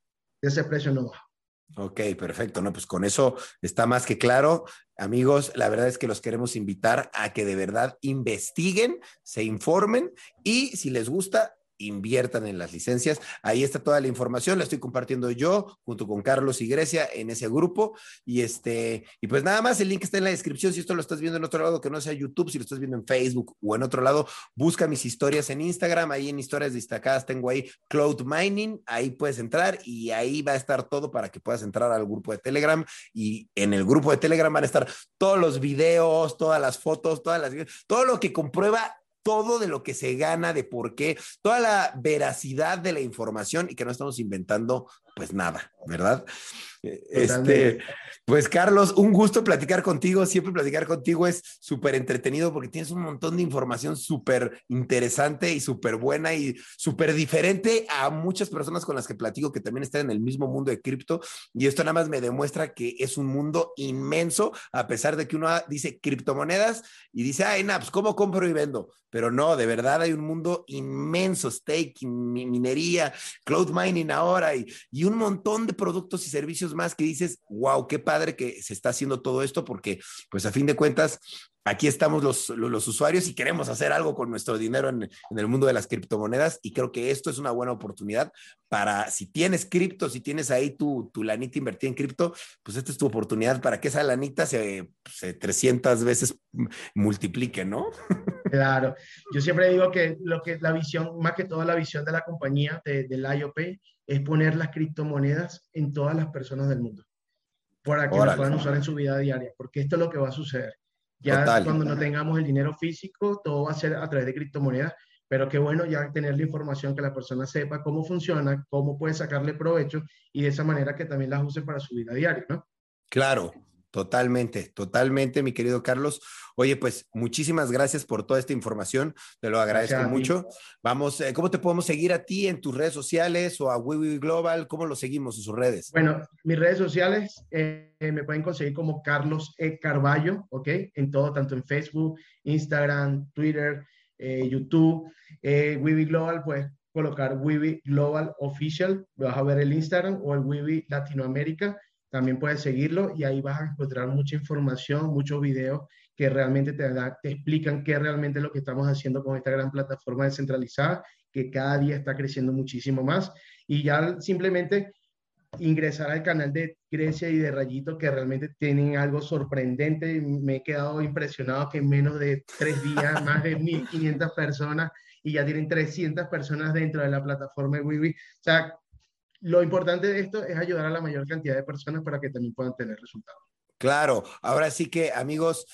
De ese precio no baja. Ok, perfecto. No, pues con eso está más que claro. Amigos, la verdad es que los queremos invitar a que de verdad investiguen, se informen y si les gusta, inviertan en las licencias. Ahí está toda la información, la estoy compartiendo yo junto con Carlos y Grecia en ese grupo. Y este, y pues nada más, el link está en la descripción. Si esto lo estás viendo en otro lado que no sea YouTube, si lo estás viendo en Facebook o en otro lado, busca mis historias en Instagram. Ahí en historias destacadas tengo ahí Cloud Mining. Ahí puedes entrar y ahí va a estar todo para que puedas entrar al grupo de Telegram. Y en el grupo de Telegram van a estar todos los videos, todas las fotos, todas las, todo lo que comprueba todo de lo que se gana, de por qué, toda la veracidad de la información y que no estamos inventando pues nada, ¿verdad? Este, pues Carlos, un gusto platicar contigo. Siempre platicar contigo es súper entretenido porque tienes un montón de información súper interesante y súper buena y súper diferente a muchas personas con las que platico que también están en el mismo mundo de cripto. Y esto nada más me demuestra que es un mundo inmenso, a pesar de que uno dice criptomonedas y dice, ay, naps, ¿cómo compro y vendo? Pero no, de verdad hay un mundo inmenso, staking, minería, cloud mining ahora y, y un montón de productos y servicios más que dices, wow, qué padre que se está haciendo todo esto porque, pues a fin de cuentas, aquí estamos los, los, usuarios y queremos hacer algo con nuestro dinero en, el mundo de las criptomonedas y creo que esto es una buena oportunidad para, si tienes cripto, si tienes ahí tu, tu lanita invertida en cripto, pues esta es tu oportunidad para que esa lanita se, se 300 veces multiplique, ¿no? Claro, yo siempre digo que lo que la visión, más que todo la visión de la compañía, de, del IOP, es poner las criptomonedas en todas las personas del mundo para que las puedan usar en su vida diaria, porque esto es lo que va a suceder. Ya cuando no tengamos el dinero físico, todo va a ser a través de criptomonedas, pero qué bueno ya tener la información, que la persona sepa cómo funciona, cómo puede sacarle provecho y de esa manera que también las use para su vida diaria, ¿no? Claro, Totalmente, totalmente, mi querido Carlos. Oye, pues muchísimas gracias por toda esta información, te lo agradezco mucho. Vamos, eh, ¿cómo te podemos seguir a ti en tus redes sociales o a WeWe Global? ¿Cómo lo seguimos en sus redes? Bueno, mis redes sociales eh, me pueden conseguir como Carlos E. Carballo, ¿ok? En todo, tanto en Facebook, Instagram, Twitter, eh, YouTube. Eh, Global, pues colocar WeWe Global Official, vas a ver el Instagram o el WeWe Latinoamérica también puedes seguirlo y ahí vas a encontrar mucha información, muchos videos que realmente te, te explican qué realmente es lo que estamos haciendo con esta gran plataforma descentralizada que cada día está creciendo muchísimo más. Y ya simplemente ingresar al canal de Grecia y de Rayito, que realmente tienen algo sorprendente. Me he quedado impresionado que en menos de tres días, más de 1.500 personas y ya tienen 300 personas dentro de la plataforma de Wiwi. O sea, lo importante de esto es ayudar a la mayor cantidad de personas para que también puedan tener resultados. Claro, ahora sí que amigos,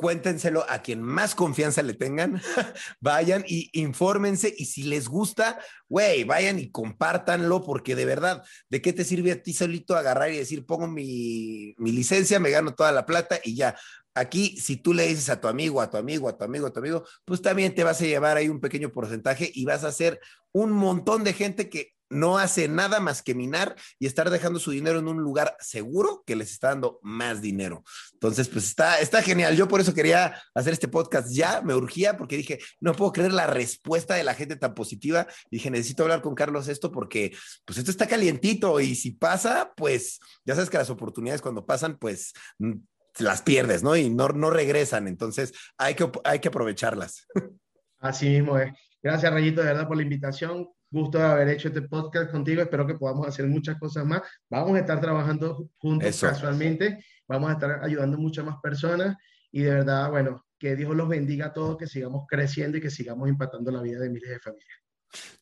cuéntenselo a quien más confianza le tengan, vayan y infórmense y si les gusta, güey, vayan y compártanlo porque de verdad, ¿de qué te sirve a ti solito agarrar y decir, pongo mi, mi licencia, me gano toda la plata y ya? Aquí, si tú le dices a tu amigo, a tu amigo, a tu amigo, a tu amigo, pues también te vas a llevar ahí un pequeño porcentaje y vas a hacer un montón de gente que no hace nada más que minar y estar dejando su dinero en un lugar seguro que les está dando más dinero. Entonces, pues está, está genial. Yo por eso quería hacer este podcast ya, me urgía porque dije, no puedo creer la respuesta de la gente tan positiva. Dije, necesito hablar con Carlos esto porque, pues esto está calientito y si pasa, pues ya sabes que las oportunidades cuando pasan, pues mm, las pierdes, ¿no? Y no, no regresan. Entonces, hay que, hay que aprovecharlas. Así mismo es. Gracias, Rayito, de verdad, por la invitación gusto de haber hecho este podcast contigo. Espero que podamos hacer muchas cosas más. Vamos a estar trabajando juntos casualmente. Vamos a estar ayudando a muchas más personas. Y de verdad, bueno, que Dios los bendiga a todos, que sigamos creciendo y que sigamos impactando la vida de miles de familias.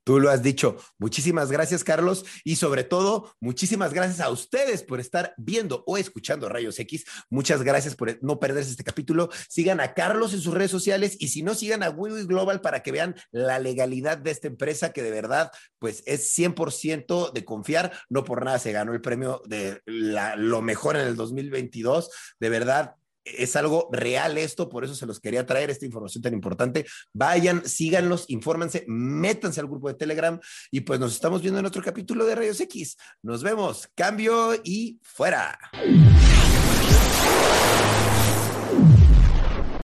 Tú lo has dicho. Muchísimas gracias, Carlos. Y sobre todo, muchísimas gracias a ustedes por estar viendo o escuchando Rayos X. Muchas gracias por no perderse este capítulo. Sigan a Carlos en sus redes sociales y si no, sigan a WeWe Global para que vean la legalidad de esta empresa que de verdad, pues es 100% de confiar. No por nada se ganó el premio de lo mejor en el 2022. De verdad, es algo real esto, por eso se los quería traer esta información tan importante. Vayan, síganlos, infórmense, métanse al grupo de Telegram y pues nos estamos viendo en otro capítulo de Rayos X. Nos vemos, cambio y fuera.